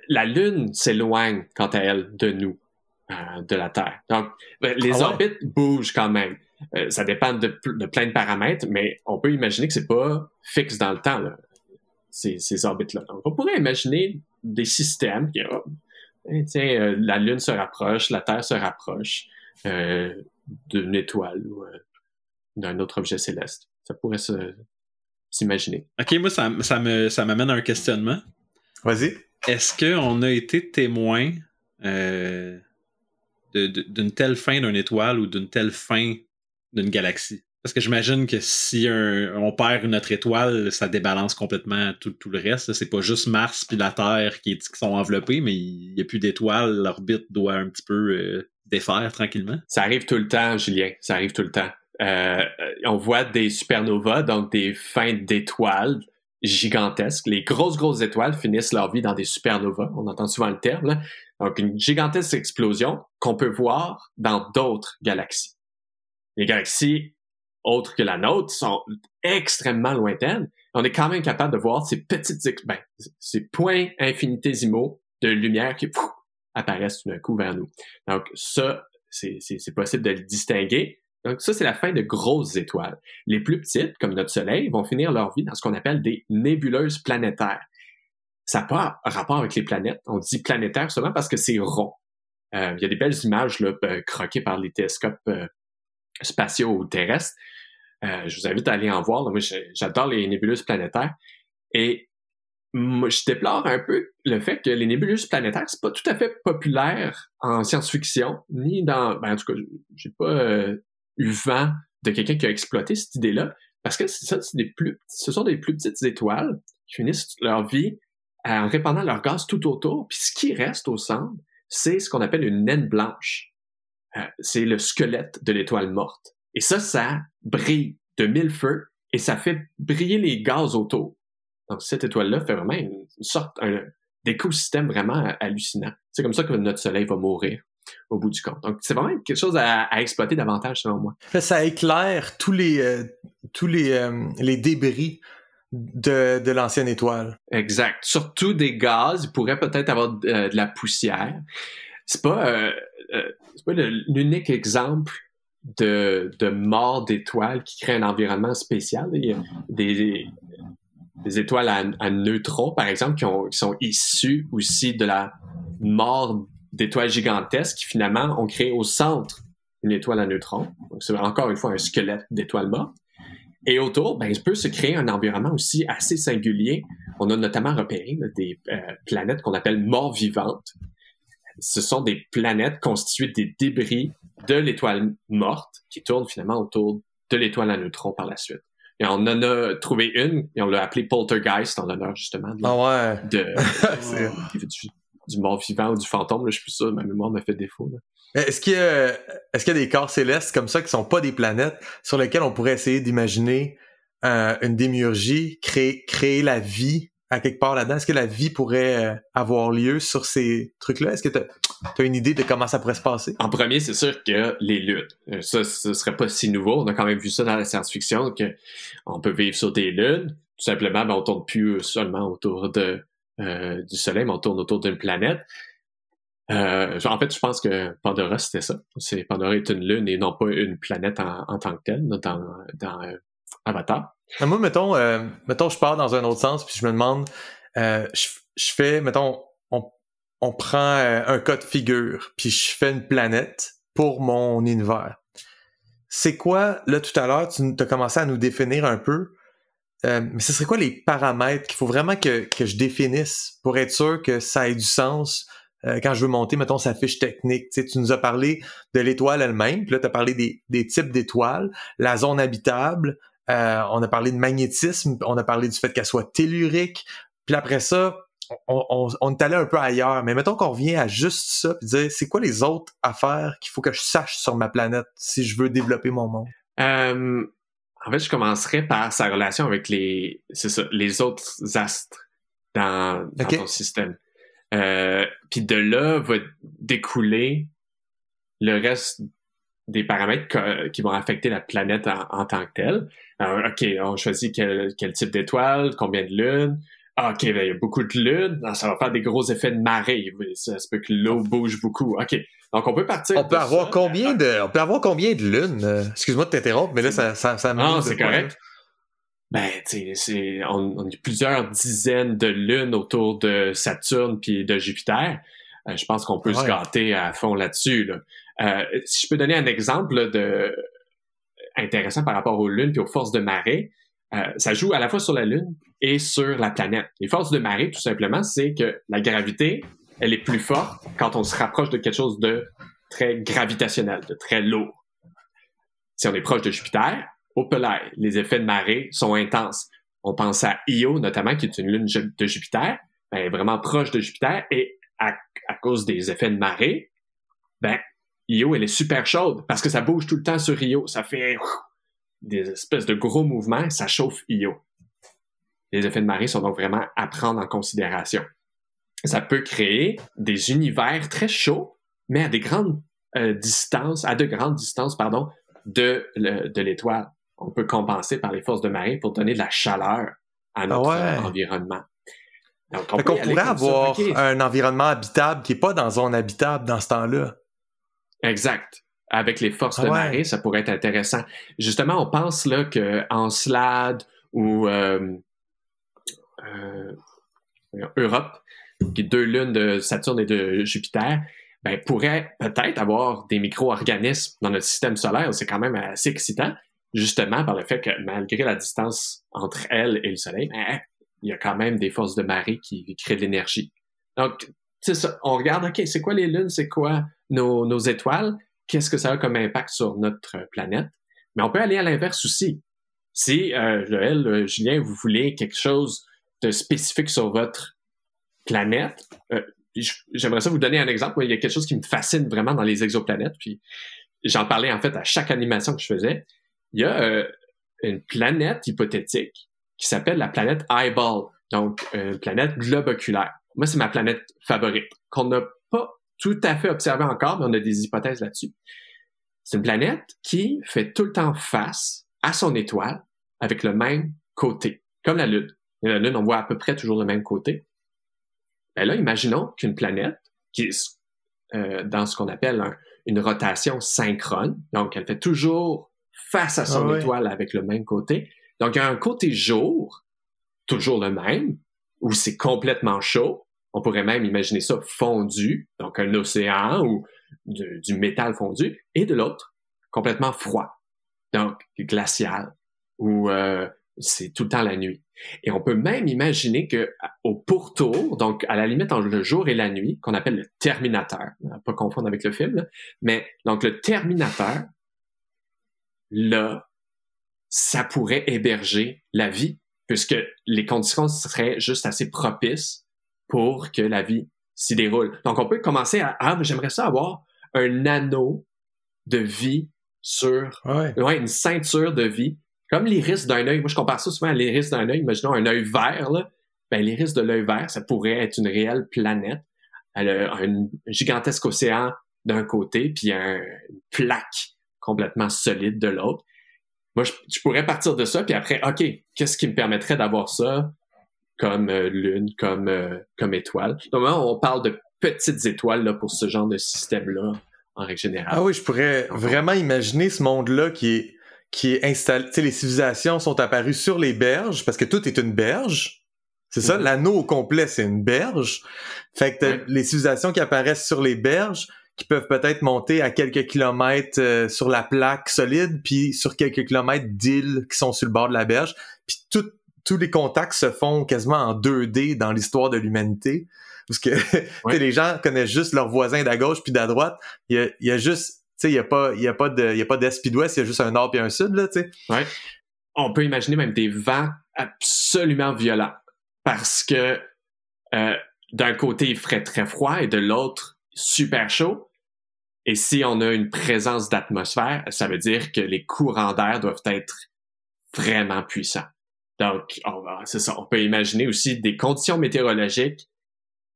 la Lune s'éloigne quant à elle de nous, euh, de la Terre. Donc ben, les Ah ouais? orbites bougent quand même. Ça dépend de, pl- de plein de paramètres, mais on peut imaginer que c'est pas fixe dans le temps là, ces, ces orbites-là. Donc on pourrait imaginer des systèmes qui, oh, eh, tiens, la Lune se rapproche, la Terre se rapproche d'une étoile ou d'un autre objet céleste. Ça pourrait se s'imaginer. Ok, moi, ça, ça me, ça m'amène à un questionnement. Vas-y. Est-ce qu'on a été témoin euh, de- de- d'une telle fin d'une étoile ou d'une telle fin d'une galaxie? Parce que j'imagine que si un- on perd une autre étoile, ça débalance complètement tout, tout le reste. C'est pas juste Mars puis la Terre qui sont enveloppés, mais il n'y a plus d'étoiles. L'orbite doit un petit peu euh, défaire tranquillement. Ça arrive tout le temps, Julien. Ça arrive tout le temps. Euh, on voit des supernovas, donc des fins d'étoiles gigantesques. Les grosses, grosses étoiles finissent leur vie dans des supernovas. On entend souvent le terme. Là. Donc, une gigantesque explosion qu'on peut voir dans d'autres galaxies. Les galaxies autres que la nôtre sont extrêmement lointaines. On est quand même capable de voir ces petites, ben, ces points infinitésimaux de lumière qui apparaissent tout d'un coup vers nous. Donc, ça, c'est possible de le distinguer. Donc, ça, c'est la fin de grosses étoiles. Les plus petites, comme notre Soleil, vont finir leur vie dans ce qu'on appelle des nébuleuses planétaires. Ça n'a pas rapport avec les planètes. On dit planétaire seulement parce que c'est rond. Euh, il y a des belles images là, euh, croquées par les télescopes euh, spatiaux ou terrestres. Je vous invite à aller en voir. Moi, j'adore les nébuleuses planétaires. Et moi, je déplore un peu le fait que les nébuleuses planétaires, c'est pas tout à fait populaire en science-fiction, ni dans. Ben, en tout cas, j'ai pas euh, eu vent de quelqu'un qui a exploité cette idée-là, parce que ça, des plus, ce sont des plus petites étoiles qui finissent leur vie en répandant leur gaz tout autour, puis ce qui reste au centre, c'est ce qu'on appelle une naine blanche. Euh, c'est le squelette de l'étoile morte. Et ça, ça brille de mille feux et ça fait briller les gaz autour. Donc, cette étoile-là fait vraiment une, sorte, d'écosystèmes vraiment hallucinants. C'est comme ça que notre Soleil va mourir au bout du compte. Donc, c'est vraiment quelque chose à, exploiter davantage, selon moi. Ça éclaire tous les, euh, tous les, euh, les débris de, de l'ancienne étoile. Exact. Surtout des gaz, il pourrait peut-être avoir euh, de, la poussière. C'est pas, pas l'unique exemple de, de mort d'étoiles qui crée un environnement spécial. Il y a des, des étoiles à, neutrons, par exemple, qui, ont, qui sont issues aussi de la mort d'étoiles gigantesques qui finalement ont créé au centre une étoile à neutrons. C'est encore une fois un squelette d'étoiles mortes. Et autour, ben, il peut se créer un environnement aussi assez singulier. On a notamment repéré des euh, planètes qu'on appelle morts vivantes. Ce sont des planètes constituées des débris de l'étoile morte qui tournent finalement autour de l'étoile à neutrons par la suite. Et on en a trouvé une et on l'a appelée Poltergeist en l'honneur justement de, ah ouais. de, du, mort vivant ou du fantôme. Là, je suis plus sûr, ma mémoire m'a fait défaut. Est-ce qu'il y, a, qu'il y a des corps célestes comme ça qui sont pas des planètes sur lesquelles on pourrait essayer d'imaginer euh, une démiurgie, créer, créer la vie à quelque part là-dedans? Est-ce que la vie pourrait euh, avoir lieu sur ces trucs-là? Est-ce que tu as, une idée de comment ça pourrait se passer? En premier, c'est sûr que les lunes. Euh, ça, ce serait pas si nouveau. On a quand même vu ça dans la science-fiction, que on peut vivre sur des lunes. Tout simplement, ben, on tourne plus seulement autour de, euh, du Soleil, mais on tourne autour d'une planète. en fait, je pense que Pandora, c'était ça. C'est Pandora est une lune et non pas une planète en, tant que telle dans, dans Avatar. Ah, moi, mettons, euh, mettons, je pars dans un autre sens, puis je me demande, euh, je, je, fais, mettons, on, prend euh, un cas de figure, puis je fais une planète pour mon univers. C'est quoi, là, tout à l'heure, tu as commencé à nous définir un peu, euh, mais ce serait quoi les paramètres qu'il faut vraiment que, que je définisse pour être sûr que ça ait du sens euh, quand je veux monter, mettons, sa fiche technique? Tu, tu nous as parlé de l'étoile elle-même, puis là, tu as parlé des, des types d'étoiles, la zone habitable, euh, on a parlé de magnétisme, on a parlé du fait qu'elle soit tellurique. Puis après ça, on, on, est allé un peu ailleurs. Mais mettons qu'on revient à juste ça, puis dire, c'est quoi les autres affaires qu'il faut que je sache sur ma planète si je veux développer mon monde? Euh, en fait, je commencerai par sa relation avec les, ça, les autres astres dans, ton système. Euh, puis de là va découler le reste des paramètres qui vont affecter la planète en, tant que telle. Alors, OK, on choisit quel, quel type d'étoile, combien de lunes. Ah, OK, ben, il y a beaucoup de lunes. Ah, ça va faire des gros effets de marée. Ça, se peut que l'eau bouge beaucoup. OK. Donc, on peut partir. On peut avoir combien de, on peut avoir combien de lunes? Euh, excuse-moi de t'interrompre, mais là, ça, ça, ça Non, c'est correct. Ben, tu sais, on, on a plusieurs dizaines de lunes autour de Saturne puis de Jupiter. Euh, je pense qu'on peut se gâter à fond là-dessus. Là. Euh, si je peux donner un exemple de intéressant par rapport aux lunes et aux forces de marée, euh, ça joue à la fois sur la Lune et sur la planète. Les forces de marée, tout simplement, c'est que la gravité, elle est plus forte quand on se rapproche de quelque chose de très gravitationnel, de très lourd. Si on est proche de Jupiter, au polaire, les effets de marée sont intenses. On pense à Io, notamment, qui est une lune de Jupiter, ben, vraiment proche de Jupiter, et à, à cause des effets de marée, ben, Io, elle est super chaude parce que ça bouge tout le temps sur Io. Ça fait des espèces de gros mouvements, ça chauffe Io. Les effets de marée sont donc vraiment à prendre en considération. Ça peut créer des univers très chauds, mais à des grandes euh, distances, à de grandes distances, pardon, de, de l'étoile. On peut compenser par les forces de marée pour donner de la chaleur à ah notre environnement. Donc, on, pourrait avoir un environnement habitable qui n'est pas dans zone habitable dans ce temps-là. Exact. Avec les forces de ah marée, ça pourrait être intéressant. Justement, on pense là que Encelade ou euh, euh, Europe, deux lunes de Saturne et de Jupiter, ben, pourrait peut-être avoir des micro-organismes dans notre système solaire. C'est quand même assez excitant, justement par le fait que malgré la distance entre elles et le Soleil, ben, il y a quand même des forces de marée qui créent de l'énergie. Donc, on regarde, OK, c'est quoi les lunes, c'est quoi nos, nos étoiles, qu'est-ce que ça a comme impact sur notre planète? Mais on peut aller à l'inverse aussi. Si, euh, Joël, euh, Julien, vous voulez quelque chose de spécifique sur votre planète, euh, j'aimerais ça vous donner un exemple. Il y a quelque chose qui me fascine vraiment dans les exoplanètes, puis j'en parlais en fait à chaque animation que je faisais. Il y a euh, une planète hypothétique qui s'appelle la planète Eyeball, donc une planète globe oculaire moi, c'est ma planète favorite, qu'on n'a pas tout à fait observé encore, mais on a des hypothèses là-dessus. C'est une planète qui fait tout le temps face à son étoile avec le même côté, comme la Lune. La Lune, on voit à peu près toujours le même côté. Ben là, imaginons qu'une planète qui est euh, dans ce qu'on appelle une rotation synchrone, donc elle fait toujours face à son Ah étoile avec le même côté. Donc, il y a un côté jour, toujours le même, où c'est complètement chaud. On pourrait même imaginer ça fondu, donc un océan ou du métal fondu, et de l'autre, complètement froid, donc glacial, où euh, c'est tout le temps la nuit. Et on peut même imaginer que au pourtour, donc à la limite entre le jour et la nuit, qu'on appelle le Terminateur, à pas confondre avec le film, là, mais donc le Terminateur, là, ça pourrait héberger la vie, puisque les conditions seraient juste assez propices pour que la vie s'y déroule. Donc, on peut commencer à, ah, mais j'aimerais ça avoir un anneau de vie sur, Ouais. ouais, une ceinture de vie, comme l'iris d'un œil. Moi, je compare ça souvent à l'iris d'un œil. Imaginons un œil vert, là. Ben, l'iris de l'œil vert, ça pourrait être une réelle planète. Elle a un gigantesque océan d'un côté, puis un- une plaque complètement solide de l'autre. Moi, je, pourrais partir de ça, puis après, OK, qu'est-ce qui me permettrait d'avoir ça comme euh, lune, comme, euh, comme étoile? Normalement, on parle de petites étoiles là, pour ce genre de système-là, en règle générale. Ah oui, je pourrais vraiment imaginer ce monde-là qui est, qui est installé. Tu sais, les civilisations sont apparues sur les berges parce que tout est une berge. C'est ça, Mhm. l'anneau au complet, c'est une berge. Fait que les civilisations qui apparaissent sur les berges, qui peuvent peut-être monter à quelques kilomètres euh, sur la plaque solide, puis sur quelques kilomètres d'îles qui sont sur le bord de la berge. Puis tout- tous les contacts se font quasiment en 2D dans l'histoire de l'humanité. Parce que tu sais, Ouais. les gens connaissent juste leurs voisins d'à gauche puis d'à droite. Il y a, il y a juste, sais, il y a pas, y a pas de, y a pas il y a juste un nord puis un sud là, tu sais. on peut imaginer même des vents absolument violents parce que euh, d'un côté il ferait très froid et de l'autre super chaud. Et si on a une présence d'atmosphère, ça veut dire que les courants d'air doivent être vraiment puissants. Donc, c'est ça. On peut imaginer aussi des conditions météorologiques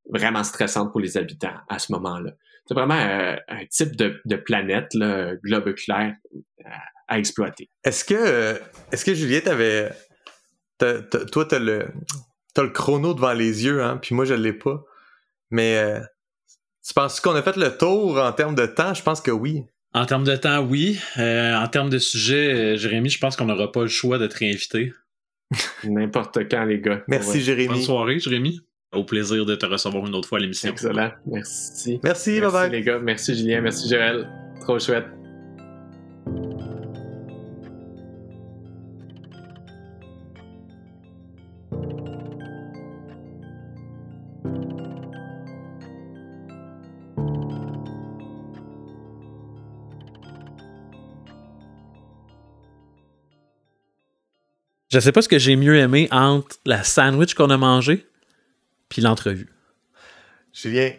vraiment stressantes pour les habitants à ce moment-là. C'est vraiment euh, un type de, de planète, là, globe oculaire, à, à exploiter. Est-ce que, euh, est-ce que Juliette avait, t'as- t'as- toi t'as le, t'as le chrono devant les yeux, hein, puis moi je l'ai pas. Mais euh, tu penses qu'on a fait le tour en termes de temps? Je pense que oui. En termes de temps, oui. Euh, en termes de sujet, euh, Jérémy, je pense qu'on n'aura pas le choix de te réinviter. N'importe quand, les gars. Merci Ouais. Bonne Jérémy. soirée, Jérémy. Au plaisir de te recevoir une autre fois à l'émission. Excellent. Merci. Merci, Merci, bye bye. les gars. Merci, Julien. Merci, Joël. Trop chouette. Je sais pas ce que j'ai mieux aimé entre la sandwich qu'on a mangé puis l'entrevue. Julien,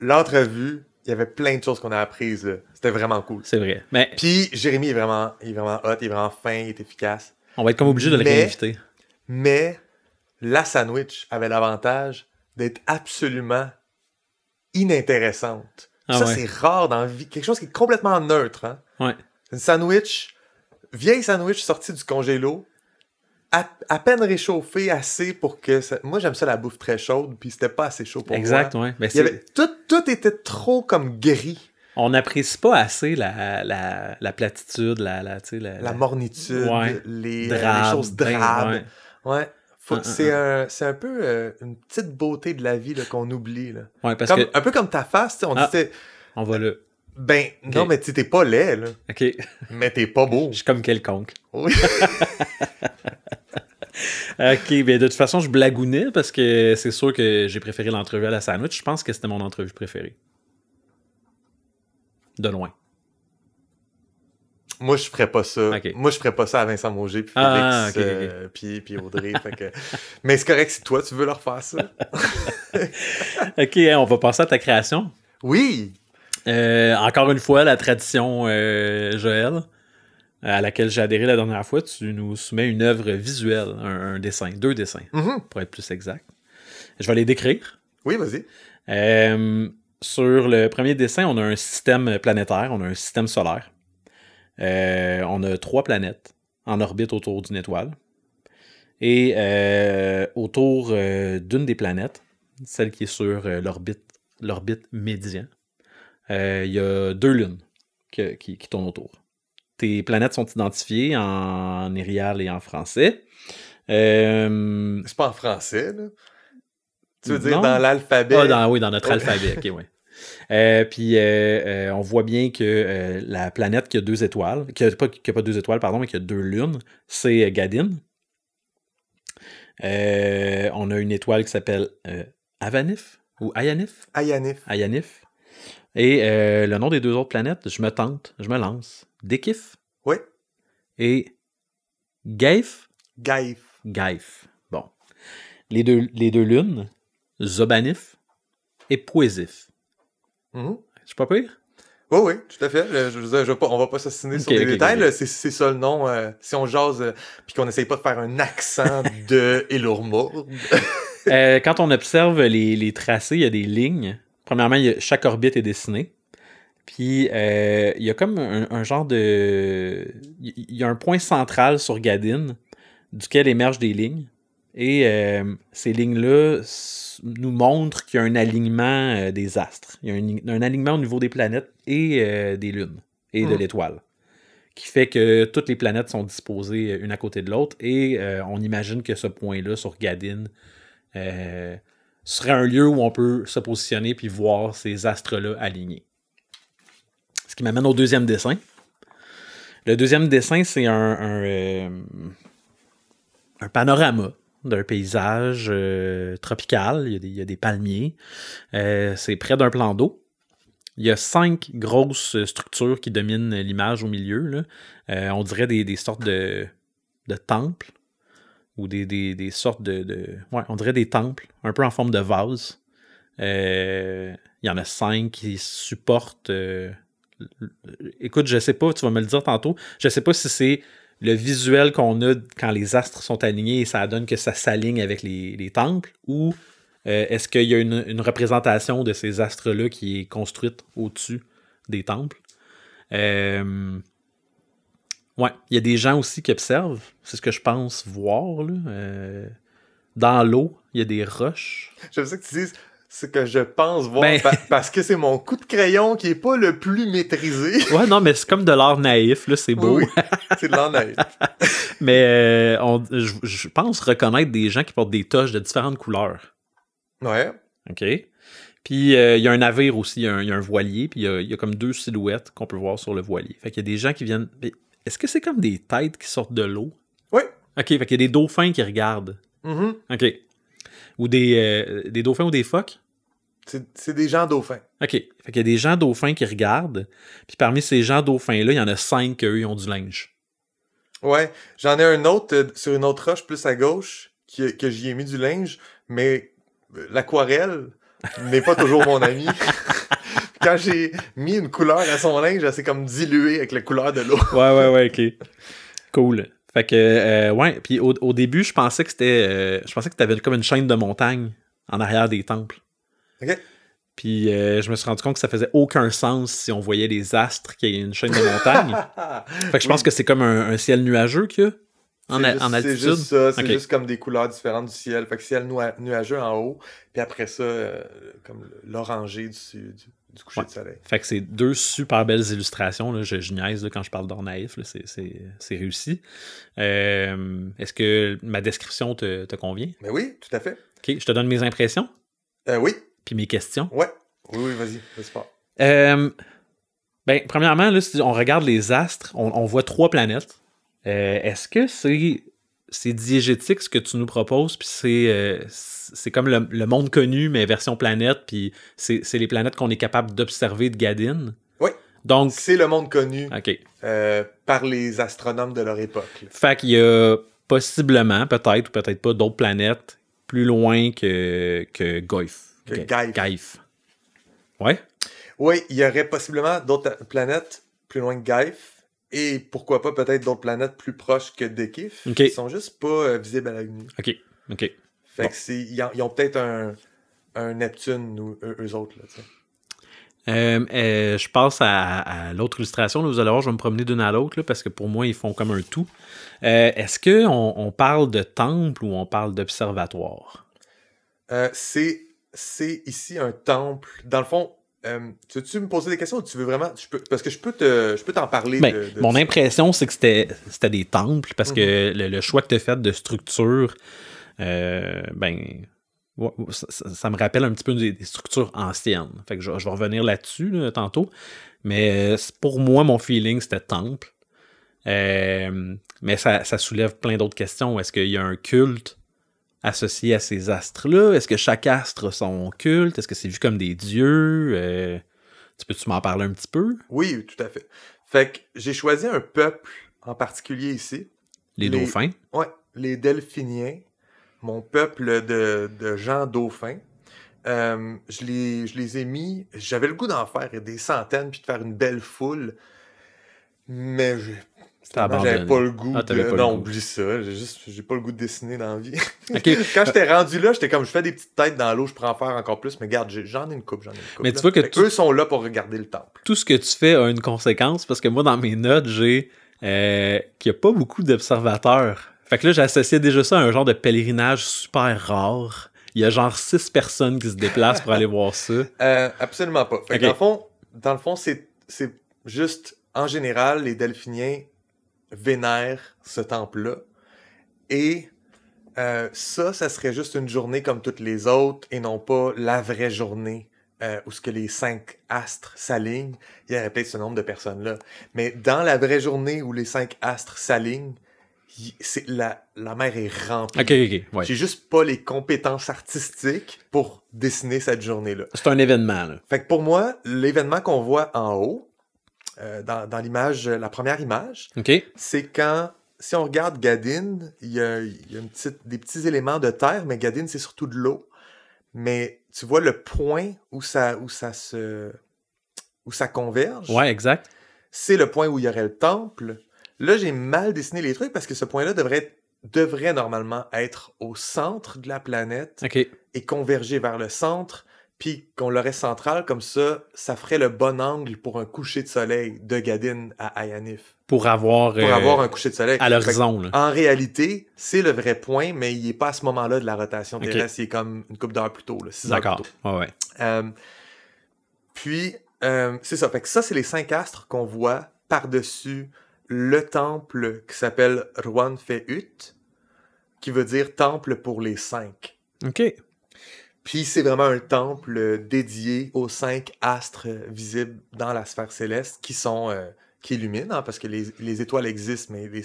l'entrevue, il y avait plein de choses qu'on a apprises. C'était vraiment cool. C'est vrai. Mais Puis Jérémy est vraiment, il est vraiment hot, il est vraiment fin, il est efficace. on va être comme obligé de le Mais- réinviter. Mais la sandwich avait l'avantage d'être absolument inintéressante. Ah ça, ouais. c'est rare dans la vie. Quelque chose qui est complètement neutre. Hein? Ouais. Une sandwich, vieille sandwich sortie du congélo, à, à peine réchauffée assez pour que... ça- Moi, j'aime ça la bouffe très chaude, puis c'était pas assez chaud pour Exact, moi. ouais. Y c'est- avait, tout, tout était trop comme gris. On n'apprécie pas assez la, la, la platitude, la, la, la, La mornitude, Ouais. les, euh, drabe, les choses ben, drabes. ouais. Ouais. Faut- Un, un, c'est un, c'est un peu euh, une petite beauté de la vie qu'on oublie. Là. Ouais, parce Comme- que Un peu comme ta face, on Ah. disait, on va là. ben non, mais tu t'es pas laid, là, OK. Je mais t'es pas beau. suis comme quelconque. Oui. OK, ben de toute façon, je blagounais parce que c'est sûr que j'ai préféré l'entrevue à la sandwich. Je pense que c'était mon entrevue préférée. De loin. Moi, je ferais pas ça. Moi, je ferais pas ça à Vincent Mauger, puis Félix, Ah, ok. euh, puis, puis Audrey. fait que... Mais c'est correct si toi, tu veux leur faire ça. OK, hein, on va passer à ta création. Oui! Euh, encore une fois, la tradition euh, Joël, à laquelle j'ai adhéré la dernière fois, tu nous soumets une œuvre visuelle, un, un dessin, deux dessins, Mhm. pour être plus exact. Je vais les décrire. Oui, vas-y. Euh, sur le premier dessin, on a un système planétaire, on a un système solaire. Euh, on a trois planètes en orbite autour d'une étoile. Et euh, autour d'une des planètes, celle qui est sur l'orbite, l'orbite médian, euh, il y a deux lunes que- qui, qui tournent autour. Tes planètes sont identifiées en irial et en français. Euh, C'est pas en français, là. Tu veux dire dans l'alphabet? ah, dans- oui, dans notre alphabet, ok, ouais. Euh, puis euh, on voit bien que la planète qui a deux étoiles, qui a pas, qui a pas deux étoiles, pardon, mais qui a deux lunes, c'est Gadin. Euh, on a une étoile qui s'appelle Avanif ou Ayanif? Ayanif. Ayanif. Et euh, le nom des deux autres planètes, je me tente, je me lance. Dekif Oui. et Gaif. Gaïf. Gaif. Bon. Les deux, les deux lunes, Zobanif et Poésif. Mhm. Je suis pas pire? Oui, oui, tout à fait. Je, je veux dire, je on va pas s'assiner sur des détails. C'est, c'est ça le nom. euh, si on jase, euh, puis qu'on essaye pas de faire un accent de Elormourde. Euh, quand on observe les, les tracés, il y a des lignes. Premièrement, il y a- chaque orbite est dessinée. Puis, euh, il y a comme un, un genre de... Il y a un point central sur Gadin, duquel émergent des lignes. Et euh, ces lignes-là nous montrent qu'il y a un alignement euh, des astres. Il y a un, un alignement au niveau des planètes et des lunes et de Mm. l'étoile. Qui fait que toutes les planètes sont disposées une à côté de l'autre. Et on imagine que ce point-là sur Gadin serait un lieu où on peut se positionner puis voir ces astres-là alignés. Ce qui m'amène au deuxième dessin. Le deuxième dessin, c'est un, un, euh, panorama d'un paysage euh, tropical. Il y, a des, y a des palmiers. Euh, c'est près d'un plan d'eau. Il y a cinq grosses structures qui dominent l'image au milieu. on dirait des, des sortes de, de temples ou des, des- des sortes de, de- Ouais, on dirait des temples, un peu en forme de vase. Euh, Il y en a cinq qui supportent. euh, Écoute, je sais pas, tu vas me le dire tantôt. Je sais pas si c'est le visuel qu'on a quand les astres sont alignés et ça donne que ça s'aligne avec les, les temples ou euh, est-ce qu'il y a une, représentation de ces astres-là qui est construite au-dessus des temples? Ouais, il y a des gens aussi qui observent. C'est ce que je pense voir. Là. Euh, dans l'eau, il y a des roches. J'aime ça que tu dises ce que je pense voir Ben- pa- parce que c'est mon coup de crayon qui est pas le plus maîtrisé. Ouais, non, mais c'est comme de l'art naïf, là, c'est beau. Oui, c'est de l'en être. Mais euh, on- je, je pense reconnaître des gens qui portent des toches de différentes couleurs. Ouais. OK? Puis euh, il y a un navire aussi, il y a un, il y a un voilier, puis il y y a comme deux silhouettes qu'on peut voir sur le voilier. Fait qu'il y a des gens qui viennent. Est-ce que c'est comme des têtes qui sortent de l'eau? Oui. OK, fait qu'il y a des dauphins qui regardent. Mhm. OK. Ou des, euh, des dauphins ou des phoques? C'est des gens dauphins. OK. Fait qu'il y a des gens dauphins qui regardent. Puis parmi ces gens dauphins-là, il y en a cinq qui, eux, ils ont du linge. Ouais. J'en ai un autre euh, sur une autre roche plus à gauche qui, que j'y ai mis du linge, mais euh, l'aquarelle n'est pas toujours mon ami. Quand j'ai mis une couleur à son linge, elle s'est comme diluée avec la couleur de l'eau. Ouais, ouais, ouais, OK. Cool. Fait que, euh, ouais. Puis au, au début, je pensais que c'était. euh, je pensais que t'avais comme une chaîne de montagne en arrière des temples. OK. Puis euh, je me suis rendu compte que ça faisait aucun sens si on voyait les astres qu'il y a une chaîne de montagne. fait que je pense que c'est comme un, un ciel nuageux qu'il y a en, C'est juste- en altitude. C'est juste ça, c'est juste comme des couleurs différentes du ciel. Fait que ciel nua- nuageux en haut, puis après ça, euh, comme l'orangé du, du, du coucher Ouais. de soleil. Fait que c'est deux super belles illustrations. Là. Je, je niaise là, quand je parle d'or naïf. là. C'est- réussi. Euh, Est-ce que ma description te, te convient? Mais oui, tout à fait. OK, je te donne mes impressions Euh, oui, puis mes questions. ouais. Oui, oui, vas-y, vas-y fort. Euh, ben, premièrement, là, si on regarde les astres, on, on voit trois planètes. Est-ce que c'est c'est diégétique ce que tu nous proposes, puis c'est euh, c'est comme le, le monde connu, mais version planète, puis c'est c'est les planètes qu'on est capable d'observer de Gadin. Oui. Donc, C'est le monde connu OK. euh, par les astronomes de leur époque. là. Fait qu'il y a possiblement, peut-être ou peut-être pas, d'autres planètes plus loin que, que Goif. Que Ga- Gaïf. Gaïf. Ouais? Oui, il y aurait possiblement d'autres planètes plus loin que Gaïf, et pourquoi pas peut-être d'autres planètes plus proches que Dekif, Ok. qui sont juste pas euh, visibles à l'œil nu. OK. OK. Fait Bon. que c'est, ils ont, ils ont peut-être un, un Neptune, ou eux, eux autres, là. Euh, euh, je passe à, à l'autre illustration. là. Vous allez voir, je vais me promener d'une à l'autre là, parce que pour moi, ils font comme un tout. Est-ce qu'on on parle de temple ou on parle d'observatoire? C'est, c'est ici un temple. Dans le fond, euh, tu veux-tu me poser des questions ou tu veux vraiment. je peux- parce que je peux, te, je peux t'en parler. Ben, de, de mon impression, c'est que c'était c'était des temples parce que Mhm. le, le choix que tu as fait de structure, euh, ben, ouais, ça, ça- ça me rappelle un petit peu des, des structures anciennes. Fait que je, je vais revenir là-dessus là, tantôt. Mais euh, pour moi, mon feeling, c'était temple. Euh, mais ça, ça soulève plein d'autres questions. Est-ce qu'il y a un culte? Associé à ces astres-là? Est-ce que chaque astre a son culte? Est-ce que c'est vu comme des dieux? Euh, tu peux-tu m'en parler un petit peu? Oui, tout à fait. Fait que j'ai choisi un peuple en particulier ici. Les, Les- dauphins? Ouais, les Delphiniens, mon peuple de, de gens dauphins. Euh, je, les, je les ai mis, j'avais le goût d'en faire des centaines puis de faire une belle foule, mais finalement, j'avais pas le goût. Ah, de... le non, goût. oublie ça, j'ai juste, j'ai pas le goût de dessiner dans la vie. Ok. Quand j'étais rendu là, j'étais comme, je fais des petites têtes dans l'eau, je pourrais en faire encore plus, mais regarde, j'ai- j'en ai une coupe, j'en ai une coupe. Mais tu vois que tout- eux sont là pour regarder le temple. tout ce que tu fais a une conséquence parce que moi, dans mes notes, j'ai euh, qu'il n'y a pas beaucoup d'observateurs. Fait que là, j'associais déjà ça à un genre de pèlerinage super rare. Il y a genre six personnes qui se déplacent pour aller voir ça. Euh, absolument pas. Fait que Ok. dans le fond, dans le fond, c'est juste, en général, les Delphiniens vénèrent ce temple-là. Et euh, ça, ça serait juste une journée comme toutes les autres et non pas la vraie journée euh, où ce que les cinq astres s'alignent. Il y aurait peut-être ce nombre de personnes-là. Mais dans la vraie journée où les cinq astres s'alignent, c'est, la, la mer est remplie. Ok, ok, ouais. J'ai juste pas les compétences artistiques pour dessiner cette journée-là. C'est un événement, là. Fait que pour moi, l'événement qu'on voit en haut, euh, dans, dans l'image, la première image, c'est quand, si on regarde Gadine, il y a, il y a une petite, des petits éléments de terre, mais Gadine, c'est surtout de l'eau. Mais tu vois le point où ça, où ça se, où ça converge? Ouais, exact. C'est le point où il y aurait le temple. Là, j'ai mal dessiné les trucs parce que ce point-là devrait, devrait normalement être au centre de la planète et converger vers le centre, puis qu'on l'aurait central, comme ça, ça ferait le bon angle pour un coucher de soleil de Gadine à Ayanif. Pour avoir, Pour euh, avoir un coucher de soleil. à l'horizon, En réalité, c'est le vrai point, mais il n'est pas à ce moment-là de la rotation terrestre, il est comme une coupe d'heure plus tôt, là, six heures plus D'accord. tôt. Ouais, ouais. Euh, puis, euh, c'est ça. Fait que ça, c'est les cinq astres qu'on voit par-dessus le temple qui s'appelle Ruan Feut, qui veut dire temple pour les cinq. Ok. Puis c'est vraiment un temple euh, dédié aux cinq astres visibles dans la sphère céleste qui sont euh, qui illuminent, hein, parce que les, les étoiles existent, mais les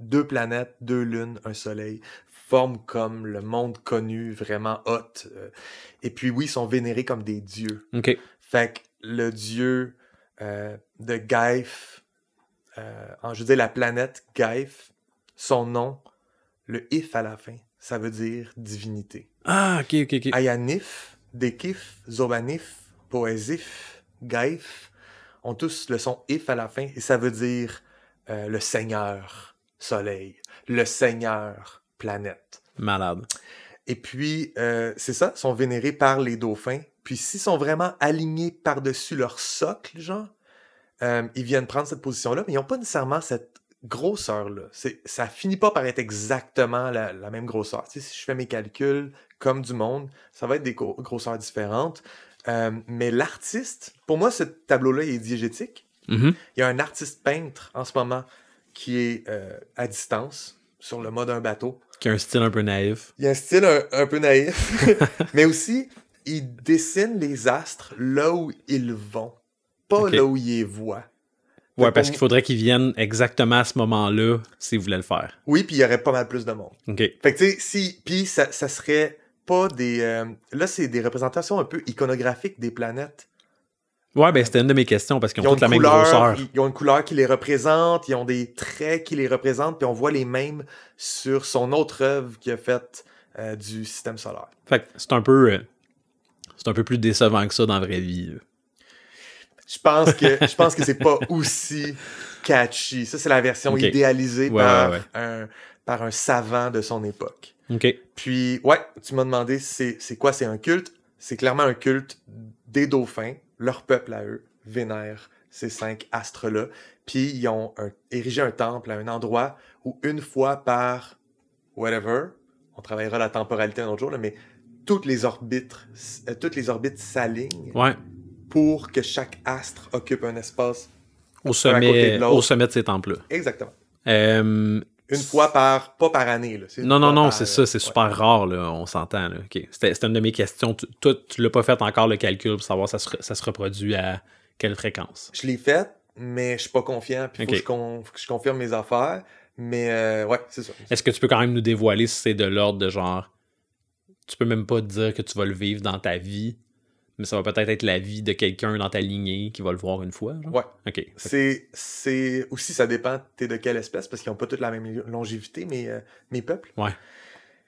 deux planètes, deux lunes, un soleil forment comme le monde connu, vraiment hot. euh. et puis oui, ils sont vénérés comme des dieux. Ok. Fait que le dieu euh, de Gaïf, euh, en, je veux dire la planète Gaïf, son nom, le if à la fin, ça veut dire divinité. Ah, ok, ok, ok. Ayanif, Dekif, Zobanif, Poésif, Gaïf ont tous le son if à la fin et ça veut dire euh, le Seigneur Soleil, le Seigneur Planète. Malade. Et puis, euh, c'est ça, sont vénérés par les dauphins. Puis s'ils sont vraiment alignés par-dessus leur socle, genre, euh, ils viennent prendre cette position-là, mais ils n'ont pas nécessairement cette grosseur-là. Ça finit pas par être exactement la, la même grosseur. Tu sais, si je fais mes calculs comme du monde, ça va être des gros- grosseurs différentes. Euh, mais l'artiste, pour moi, ce tableau-là il est diégétique. Mhm. Il y a un artiste peintre en ce moment qui est euh, à distance sur le mât d'un bateau. Qui a un style un peu naïf. Il y a un style un, un peu naïf, mais aussi, il dessine les astres là où ils vont, pas là où ils les voient. Ouais, parce qu'il faudrait qu'ils viennent exactement à ce moment-là s'ils voulaient le faire. Oui, puis il y aurait pas mal plus de monde. Ok. Fait que tu sais, si, puis ça, ça serait pas des... euh, là, c'est des représentations un peu iconographiques des planètes. Ouais, ben c'était une de mes questions parce qu'ils Ils ont ont, toutes la même grosseur. ils, ils ont une couleur qui les représente, ils ont des traits qui les représentent, puis on voit les mêmes sur son autre œuvre qui a faite euh, du système solaire. Fait que c'est un peu. euh, c'est un peu plus décevant que ça dans la vraie vie. Je pense que je pense que c'est pas aussi catchy. Ça, c'est la version idéalisée Ouais, par, ouais, ouais. Un, par un savant de son époque. OK. Puis, ouais, tu m'as demandé c'est c'est quoi, c'est un culte? C'est clairement un culte des dauphins. Leur peuple à eux vénère ces cinq astres-là. Puis, ils ont un- érigé un temple à un endroit où une fois par whatever, on travaillera la temporalité un autre jour, là, mais toutes les orbites, euh, toutes les orbites s'alignent Ouais. Pour que chaque astre occupe un espace. Au sommet, de au sommet de ces temples-là. Exactement. Euh, Une fois par, pas par année. Là. Non, non, non, c'est ça, c'est ouais. super rare, là, on s'entend. C'était une de mes questions. Tu- tu l'as pas fait encore le calcul pour savoir ça se, ça se reproduit à quelle fréquence? Je l'ai fait, mais je suis pas confiant. Puis faut, que je con- faut que je confirme mes affaires. Mais euh, ouais, c'est ça. Est-ce que tu peux quand même nous dévoiler si c'est de l'ordre de genre. Tu peux même pas te dire que tu vas le vivre dans ta vie, mais ça va peut-être être la vie de quelqu'un dans ta lignée qui va le voir une fois. Genre? Ouais. OK. C'est, c'est aussi, ça dépend, t'es de quelle espèce, parce qu'ils ont pas toutes la même longévité, mes, euh, mes peuples. Ouais.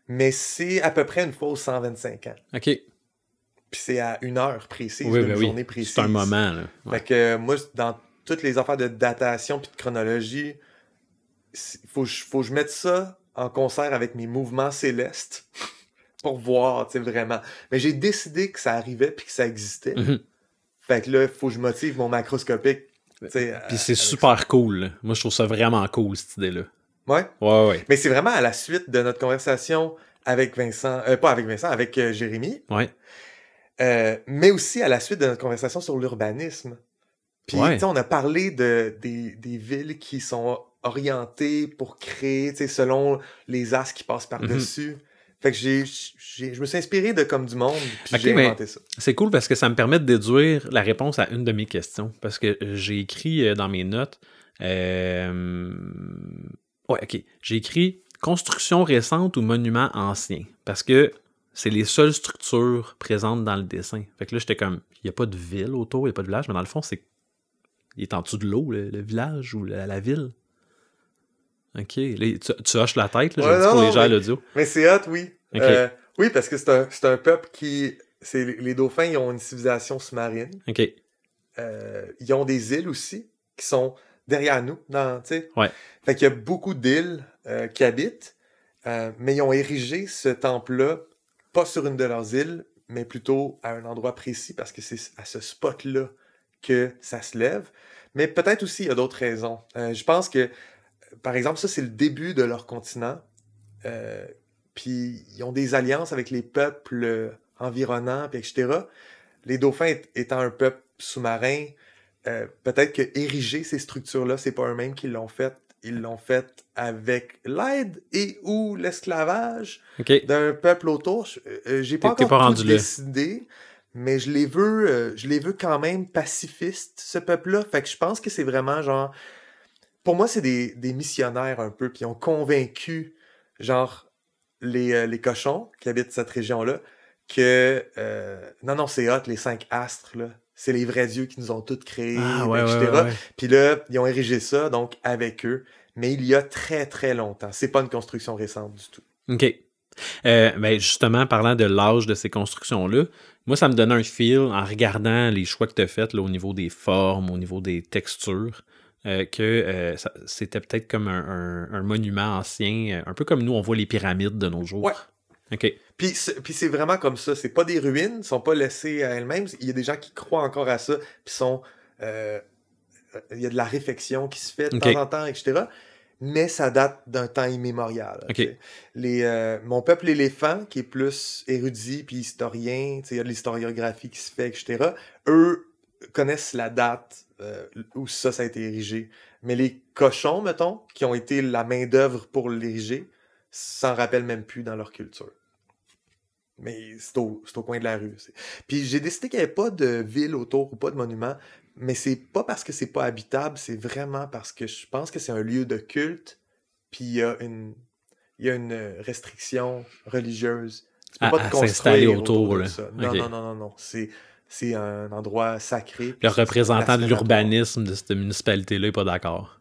Mais c'est à peu près une fois aux 125 ans. OK. Puis c'est à une heure précise, Oui, d'une ben oui. journée précise. C'est un moment. Là. Ouais. Fait que euh, moi, dans toutes les affaires de datation puis de chronologie, il faut, que je- faut que je mette ça en concert avec mes mouvements célestes pour voir, tu sais, vraiment. Mais j'ai décidé que ça arrivait puis que ça existait. Mhm. Fait que là, il faut que je motive mon macroscopique. Puis c'est super cool. Moi, je trouve ça vraiment cool, cette idée-là. Ouais? Ouais, ouais. Mais c'est vraiment à la suite de notre conversation avec Vincent, euh, pas avec Vincent, avec euh, Jérémy, Ouais. Euh, mais aussi à la suite de notre conversation sur l'urbanisme. Puis, Ouais. tu sais, on a parlé de, des, des villes qui sont orientées pour créer, tu sais, selon les as qui passent par-dessus. Fait que j'ai, je me suis inspiré de Comme du Monde, puis j'ai inventé ça. C'est cool parce que ça me permet de déduire la réponse à une de mes questions. Parce que j'ai écrit euh, dans mes notes. euh, Ouais, ok. J'ai écrit construction récente ou monument ancien. Parce que c'est les seules structures présentes dans le dessin. Fait que là, j'étais comme, il n'y a pas de ville autour, il n'y a pas de village, mais dans le fond, c'est. Il est en dessous de l'eau, le, le village ou la, la ville. Ok. Tu, tu hoches la tête, là, Ouais, non, pour les non, gens à mais- l'audio. Mais c'est hot, oui. Ok. Euh, oui, parce que c'est un, c'est un peuple qui... C'est, les dauphins, ils ont une civilisation sous-marine. Ok. Euh, ils ont des îles aussi qui sont derrière nous, dans, tu sais. Ouais. Fait qu'il y a beaucoup d'îles euh, qui habitent, euh, mais ils ont érigé ce temple-là, pas sur une de leurs îles, mais plutôt à un endroit précis parce que c'est à ce spot-là que ça se lève. Mais peut-être aussi, il y a d'autres raisons. Euh, je pense que, par exemple, ça, c'est le début de leur continent. Euh, puis ils ont des alliances avec les peuples environnants, puis etc. Les dauphins étant un peuple sous-marin, euh, peut-être que ériger ces structures-là, c'est pas eux-mêmes qui l'ont fait. Ils l'ont fait avec l'aide et ou l'esclavage d'un peuple autour. Euh, J'ai pas encore pas tout rendu là. décidé, mais je les veux, euh, je les veux quand même pacifistes, ce peuple-là. Fait que je pense que c'est vraiment genre, pour moi, c'est des, des missionnaires un peu, puis ils ont convaincu, genre, les, euh, les cochons qui habitent cette région-là, que euh, non, non, c'est hot, les cinq astres, là. C'est les vrais dieux qui nous ont toutes créés, Ah, ouais, etc. ouais, ouais, ouais. Puis là, ils ont érigé ça, donc, avec eux. Mais il y a très, très longtemps. C'est pas une construction récente du tout. OK. Euh, ben justement, parlant de l'âge de ces constructions-là, moi, ça me donnait un feel en regardant les choix que tu as faits là, au niveau des formes, au niveau des textures, euh, que euh, ça- c'était peut-être comme un, un- un monument ancien, euh, un peu comme nous, on voit les pyramides de nos jours. Ouais. OK. Puis c'est puis c'est vraiment comme ça. C'est pas des ruines, ils sont pas laissées à elles-mêmes. Il y a des gens qui croient encore à ça, puis sont... euh, il y a de la réflexion qui se fait de temps en temps, etc. Mais ça date d'un temps immémorial. Ok. tu sais. Les, mon peuple éléphant, qui est plus érudit puis historien, il y a de l'historiographie qui se fait, etc. Eux connaissent la date euh, où ça, ça a été érigé. Mais les cochons, mettons, qui ont été la main-d'œuvre pour l'ériger, s'en rappellent même plus dans leur culture. Mais c'est au, au coin de la rue. Puis j'ai décidé qu'il n'y avait pas de ville autour ou pas de monument, mais c'est pas parce que c'est pas habitable, c'est vraiment parce que je pense que c'est un lieu de culte, puis il y a une, il y a une restriction religieuse. Tu peux À- pas te construire autour, autour, de ça. Non, non, non, non, non. C'est, c'est un endroit sacré. Le représentant de l'urbanisme de cette municipalité-là n'est pas d'accord.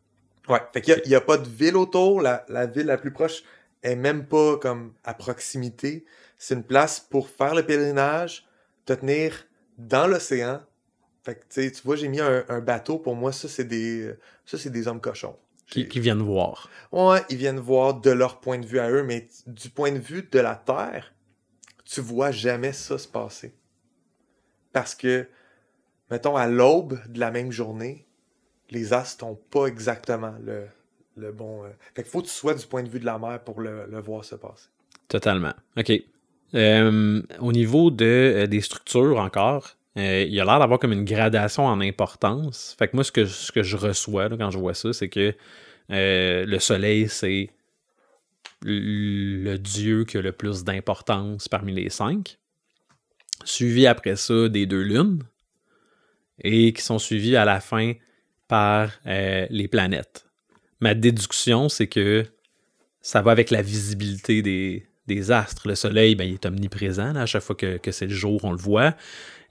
Ouais, fait qu'il n'y a, pas de ville autour. La, la ville la plus proche est même pas comme à proximité. C'est une place pour faire le pèlerinage, te tenir dans l'océan. Fait que, tu vois, j'ai mis un, un bateau. Pour moi, ça, c'est des, ça, c'est des hommes cochons. Qui, qui viennent voir. Ouais, ils viennent voir de leur point de vue à eux, mais du point de vue de la Terre, tu vois jamais ça se passer. Parce que, mettons, à l'aube de la même journée, les astres n'ont pas exactement le, le bon. euh, Fait qu'il faut que tu sois du point de vue de la mer pour le, le voir se passer. Totalement. OK. Euh, au niveau de, euh, des structures encore, il y a l'air d'avoir comme une gradation en importance. Fait que moi, ce que, ce que je reçois quand je vois ça, c'est que le soleil, c'est le dieu qui a le plus d'importance parmi les cinq. Suivi après ça des deux lunes. Et qui sont suivis à la fin par euh, les planètes. Ma déduction, c'est que ça va avec la visibilité des, astres. Le soleil, ben, il est omniprésent. à chaque fois que, que c'est le jour, on le voit.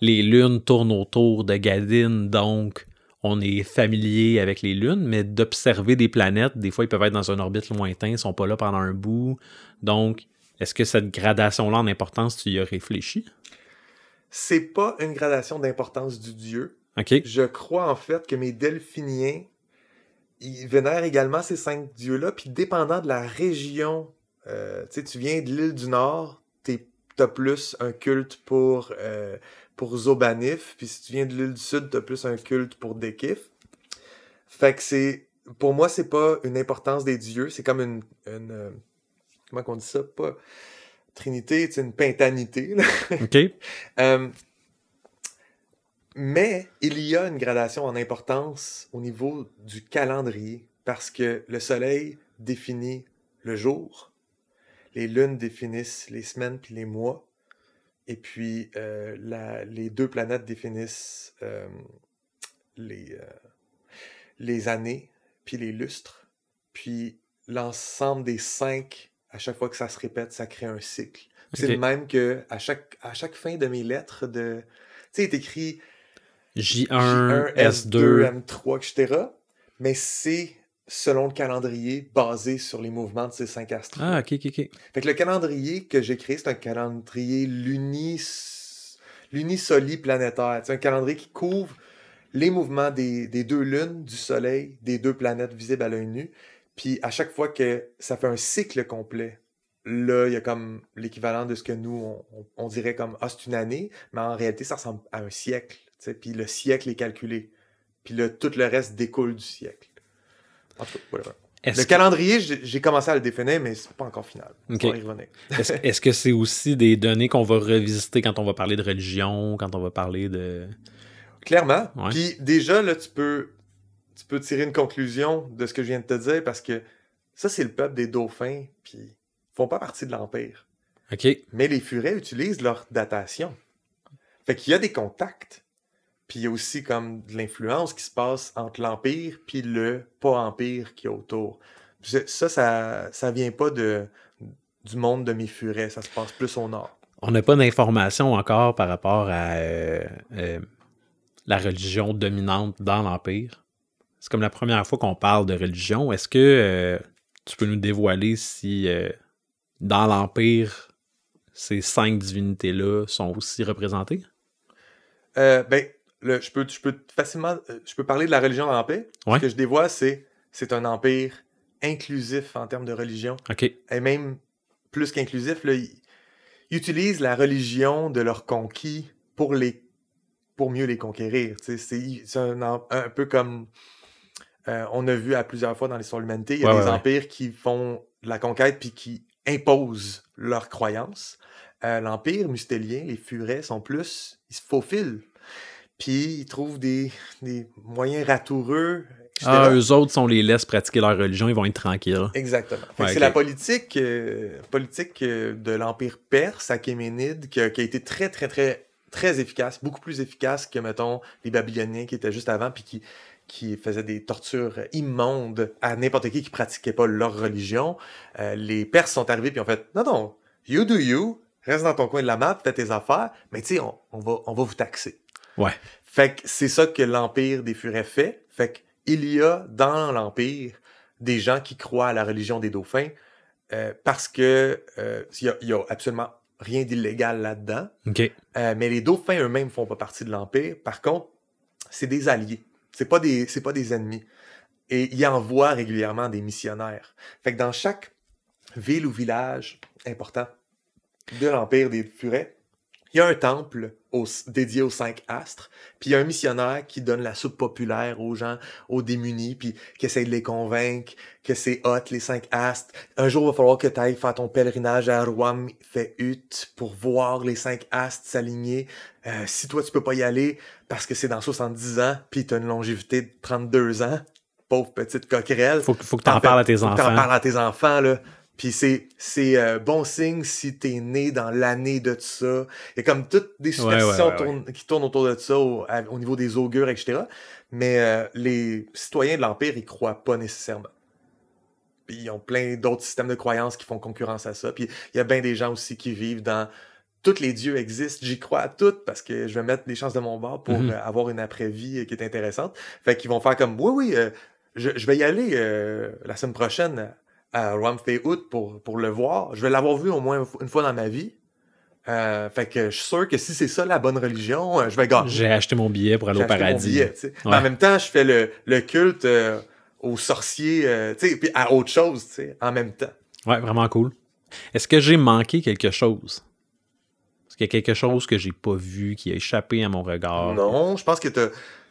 Les lunes tournent autour de Gadine, donc on est familier avec les lunes, mais d'observer des planètes, des fois, ils peuvent être dans une orbite lointain, ils sont pas là pendant un bout. Donc, est-ce que cette gradation-là en importance, tu y as réfléchi? C'est pas une gradation d'importance du dieu. OK. Je crois en fait que mes delphiniens, ils vénèrent également ces cinq dieux-là, puis dépendant de la région, euh, tu sais, tu viens de l'île du Nord, t'as plus un culte pour, euh, pour Zobanif, puis si tu viens de l'île du Sud, t'as plus un culte pour Dekif. Fait que c'est, pour moi, c'est pas une importance des dieux, c'est comme une, une euh, comment qu'on dit ça, pas trinité, c'est une pentanité, là. OK. Euh, mais il y a une gradation en importance au niveau du calendrier parce que le soleil définit le jour, les lunes définissent les semaines puis les mois, et puis euh, la- les deux planètes définissent euh, les, euh, les années puis les lustres, puis l'ensemble des cinq, à chaque fois que ça se répète, ça crée un cycle. C'est le même que à chaque, à chaque fin de mes lettres de. Tu sais, il est écrit J1, J1, S2. M3, etc. Mais c'est selon le calendrier basé sur les mouvements de ces cinq astres. Ah, ok, ok, ok. Fait que le calendrier que j'ai créé, c'est un calendrier lunis... lunisoli planétaire. C'est un calendrier qui couvre les mouvements des, des deux lunes, du soleil, des deux planètes visibles à l'œil nu. Puis à chaque fois que ça fait un cycle complet, là, il y a comme l'équivalent de ce que nous, on, dirait comme, ah, c'est une année, mais en réalité, ça ressemble à un siècle. tu sais. Puis le siècle est calculé. Puis le, tout le reste découle du siècle. En tout cas, whatever. Le que- calendrier, j'ai commencé à le définir, mais c'est pas encore final. Ok. On va y revenir. Est-ce que c'est aussi des données qu'on va revisiter quand on va parler de religion, quand on va parler de. Clairement. Ouais. Puis déjà, là, tu peux, tu peux tirer une conclusion de ce que je viens de te dire parce que ça, c'est le peuple des dauphins, puis ils font pas partie de l'Empire. OK. Mais les furets utilisent leur datation. Fait qu'il y a des contacts. Puis il y a aussi comme de l'influence qui se passe entre l'Empire puis le pas-Empire qui est autour. Ça, ça, ça vient pas de, du monde de mes furets. Ça se passe plus au nord. On n'a pas d'informations encore par rapport à euh, euh, la religion dominante dans l'Empire? C'est comme la première fois qu'on parle de religion. Est-ce que euh, tu peux nous dévoiler si euh, dans l'Empire, ces cinq divinités-là sont aussi représentées? Euh, ben, le- je, peux, je peux facilement je peux parler de la religion paix. Ouais. Ce que je dévoile, c'est c'est un empire inclusif en termes de religion. OK. Et même plus qu'inclusif, ils, ils utilisent la religion de leurs conquis pour les pour mieux les conquérir. C'est un, un peu comme euh, on a vu à plusieurs fois dans l'histoire de l'humanité, il y a Ouais, des ouais, empires qui font de la conquête puis qui imposent leurs croyances. Euh, L'empire mustélien, les furets sont plus, ils se faufilent. Puis ils trouvent des, des moyens ratoureux. Ah, eux autres, si on les laisse pratiquer leur religion, ils vont être tranquilles. Exactement. Ouais, c'est ok. la politique, euh, politique euh, de l'Empire perse, achéménide, qui a, qui a été très, très, très, très efficace, beaucoup plus efficace que, mettons, les Babyloniens qui étaient juste avant, puis qui, qui faisaient des tortures immondes à n'importe qui qui pratiquait pas leur religion. Euh, les Perses sont arrivés, puis ont fait Non, non, you do you, reste dans ton coin de la map, fais tes affaires, mais tu sais, on, on va, on va vous taxer. Ouais. Fait que c'est ça que l'Empire des Furets fait. Fait qu'il y a dans l'Empire des gens qui croient à la religion des dauphins euh, parce que euh, il y, a- il y a absolument rien d'illégal là-dedans. OK. Euh, mais les dauphins eux-mêmes font pas partie de l'Empire. Par contre, c'est des alliés. C'est pas des, c'est pas des ennemis. et il envoie régulièrement des missionnaires. Fait dans chaque ville ou village important de l'Empire des Furets, il y a un temple au- dédié aux cinq astres, puis il y a un missionnaire qui donne la soupe populaire aux gens, aux démunis, puis qui essaie de les convaincre que c'est hot, les cinq astres. Un jour, il va falloir que tu ailles faire ton pèlerinage à Ruam Ut pour voir les cinq astres s'aligner. Euh, si toi, tu peux pas y aller parce que c'est dans 70 ans, puis tu as une longévité de 32 ans, pauvre petite coquerelle, Faut, que- faut que t'en parles à tes faut que T'en enfants. parles à tes enfants, là. Puis c'est, c'est euh, bon signe si t'es né dans l'année de ça. Il y a comme toutes des Ouais, ouais, superstitions ouais, tournent- qui tournent autour de ça au, à- au niveau des augures, etc. Mais euh, les citoyens de l'Empire, ils croient pas nécessairement. Puis ils ont plein d'autres systèmes de croyances qui font concurrence à ça. Puis il y a bien des gens aussi qui vivent dans... Tous les dieux existent, j'y crois à toutes parce que je vais mettre les chances de mon bord pour Mhm. euh, avoir une après-vie qui est intéressante. Fait qu'ils vont faire comme, oui, oui, je, je vais y aller la semaine prochaine à Out pour, pour le voir. Je vais l'avoir vu au moins une fois dans ma vie. Euh, fait que je suis sûr que si c'est ça la bonne religion, euh, je vais gagner. J'ai acheté mon billet pour aller au paradis. billet, tu. Mais. En même temps, je fais le, le culte euh, aux sorciers, euh, tu puis à autre chose, tu en même temps. Ouais, vraiment cool. Est-ce que j'ai manqué quelque chose? Est-ce qu'il y a quelque chose que j'ai pas vu, qui a échappé à mon regard? Non, je pense que t'as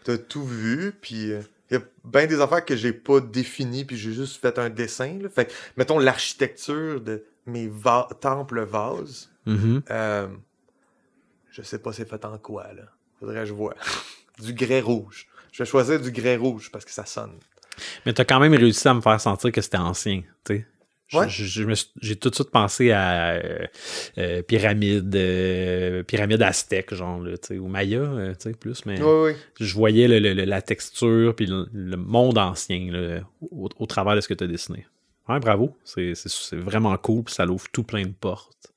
as tout vu, puis il y a bien des affaires que j'ai pas définies, puis j'ai juste fait un dessin. Là. Fait que, mettons, l'architecture de mes va- temples vases, Mhm. euh, je sais pas c'est fait en quoi, là. Faudrait que je vois. du grès rouge. Je vais choisir du grès rouge parce que ça sonne. Mais t'as quand même réussi à me faire sentir que c'était ancien, Ouais. J'ai tout de suite pensé à euh, euh, pyramide, euh, pyramide aztèque, genre, là, ou Maya, tu sais, plus, mais Oui, oui. je voyais le- le- la texture puis le, le monde ancien là, au, au travers de ce que tu as dessiné. Ouais, bravo. C'est vraiment cool, puis ça l'ouvre tout plein de portes.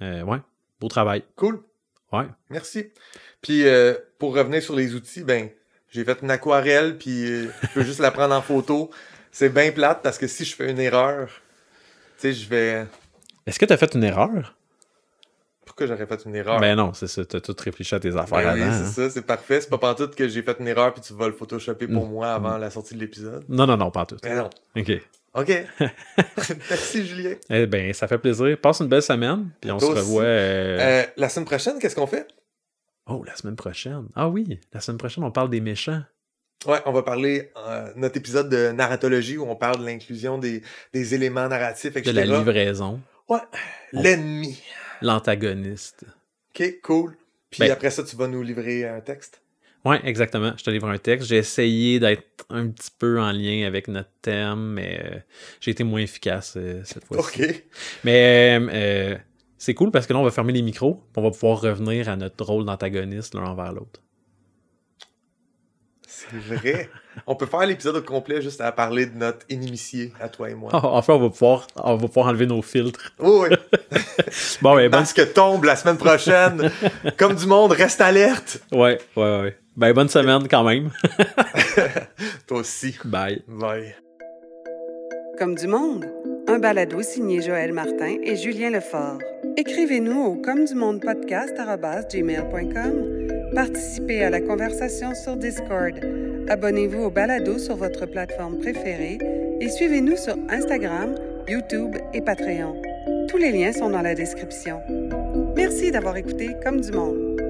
Ouais, beau travail. Cool. Ouais. Merci. Puis pour revenir sur les outils, ben j'ai fait une aquarelle, puis je peux juste la prendre en photo. C'est bien plate parce que si je fais une erreur, tu sais, je vais. Est-ce que tu as fait une erreur? Pourquoi j'aurais fait une erreur? Ben non, c'est ça. Tu as tout réfléchi à tes affaires Ben oui, avant. c'est hein. ça, c'est parfait. C'est pas pantoute que j'ai fait une erreur puis tu vas le photoshopper pour Mm. moi avant la sortie de l'épisode. Non, non, non, pas en tout. Mais non. OK. OK. Merci, Julien. Eh ben, ça fait plaisir. Passe une belle semaine, puis on se revoit. euh, Euh, la semaine prochaine, qu'est-ce qu'on fait? Oh, la semaine prochaine. Ah oui, la semaine prochaine, on parle des méchants. Ouais, on va parler euh, notre épisode de narratologie où on parle de l'inclusion des, des éléments narratifs, De etc. la livraison. Ouais. L'ennemi. L'antagoniste. OK, cool. Puis Ben- après ça, tu vas nous livrer un texte? Ouais, exactement. Je te livre un texte. J'ai essayé d'être un petit peu en lien avec notre thème, mais euh, j'ai été moins efficace euh, cette fois-ci. OK. Mais euh, euh, c'est cool parce que là, on va fermer les micros. puis On va pouvoir revenir à notre rôle d'antagoniste l'un envers l'autre. C'est vrai. on peut faire l'épisode au complet juste à parler de notre inimitié à toi et moi. Ah, enfin, on va, pouvoir, on va pouvoir enlever nos filtres. Oui, oui. Bon, ben, bonne... Masque tombe la semaine prochaine. Comme du monde, reste alerte. Ouais, ouais, ouais. Ben, bonne semaine quand même. Toi aussi. Bye. Bye. Comme du monde, un balado signé Joël Martin et Julien Lefort. Écrivez-nous au comme du monde podcast@gmail.com. Participez à la conversation sur Discord. Abonnez-vous au balado sur votre plateforme préférée et suivez-nous sur Instagram, YouTube et Patreon. Tous les liens sont dans la description. Merci d'avoir écouté Comme du monde.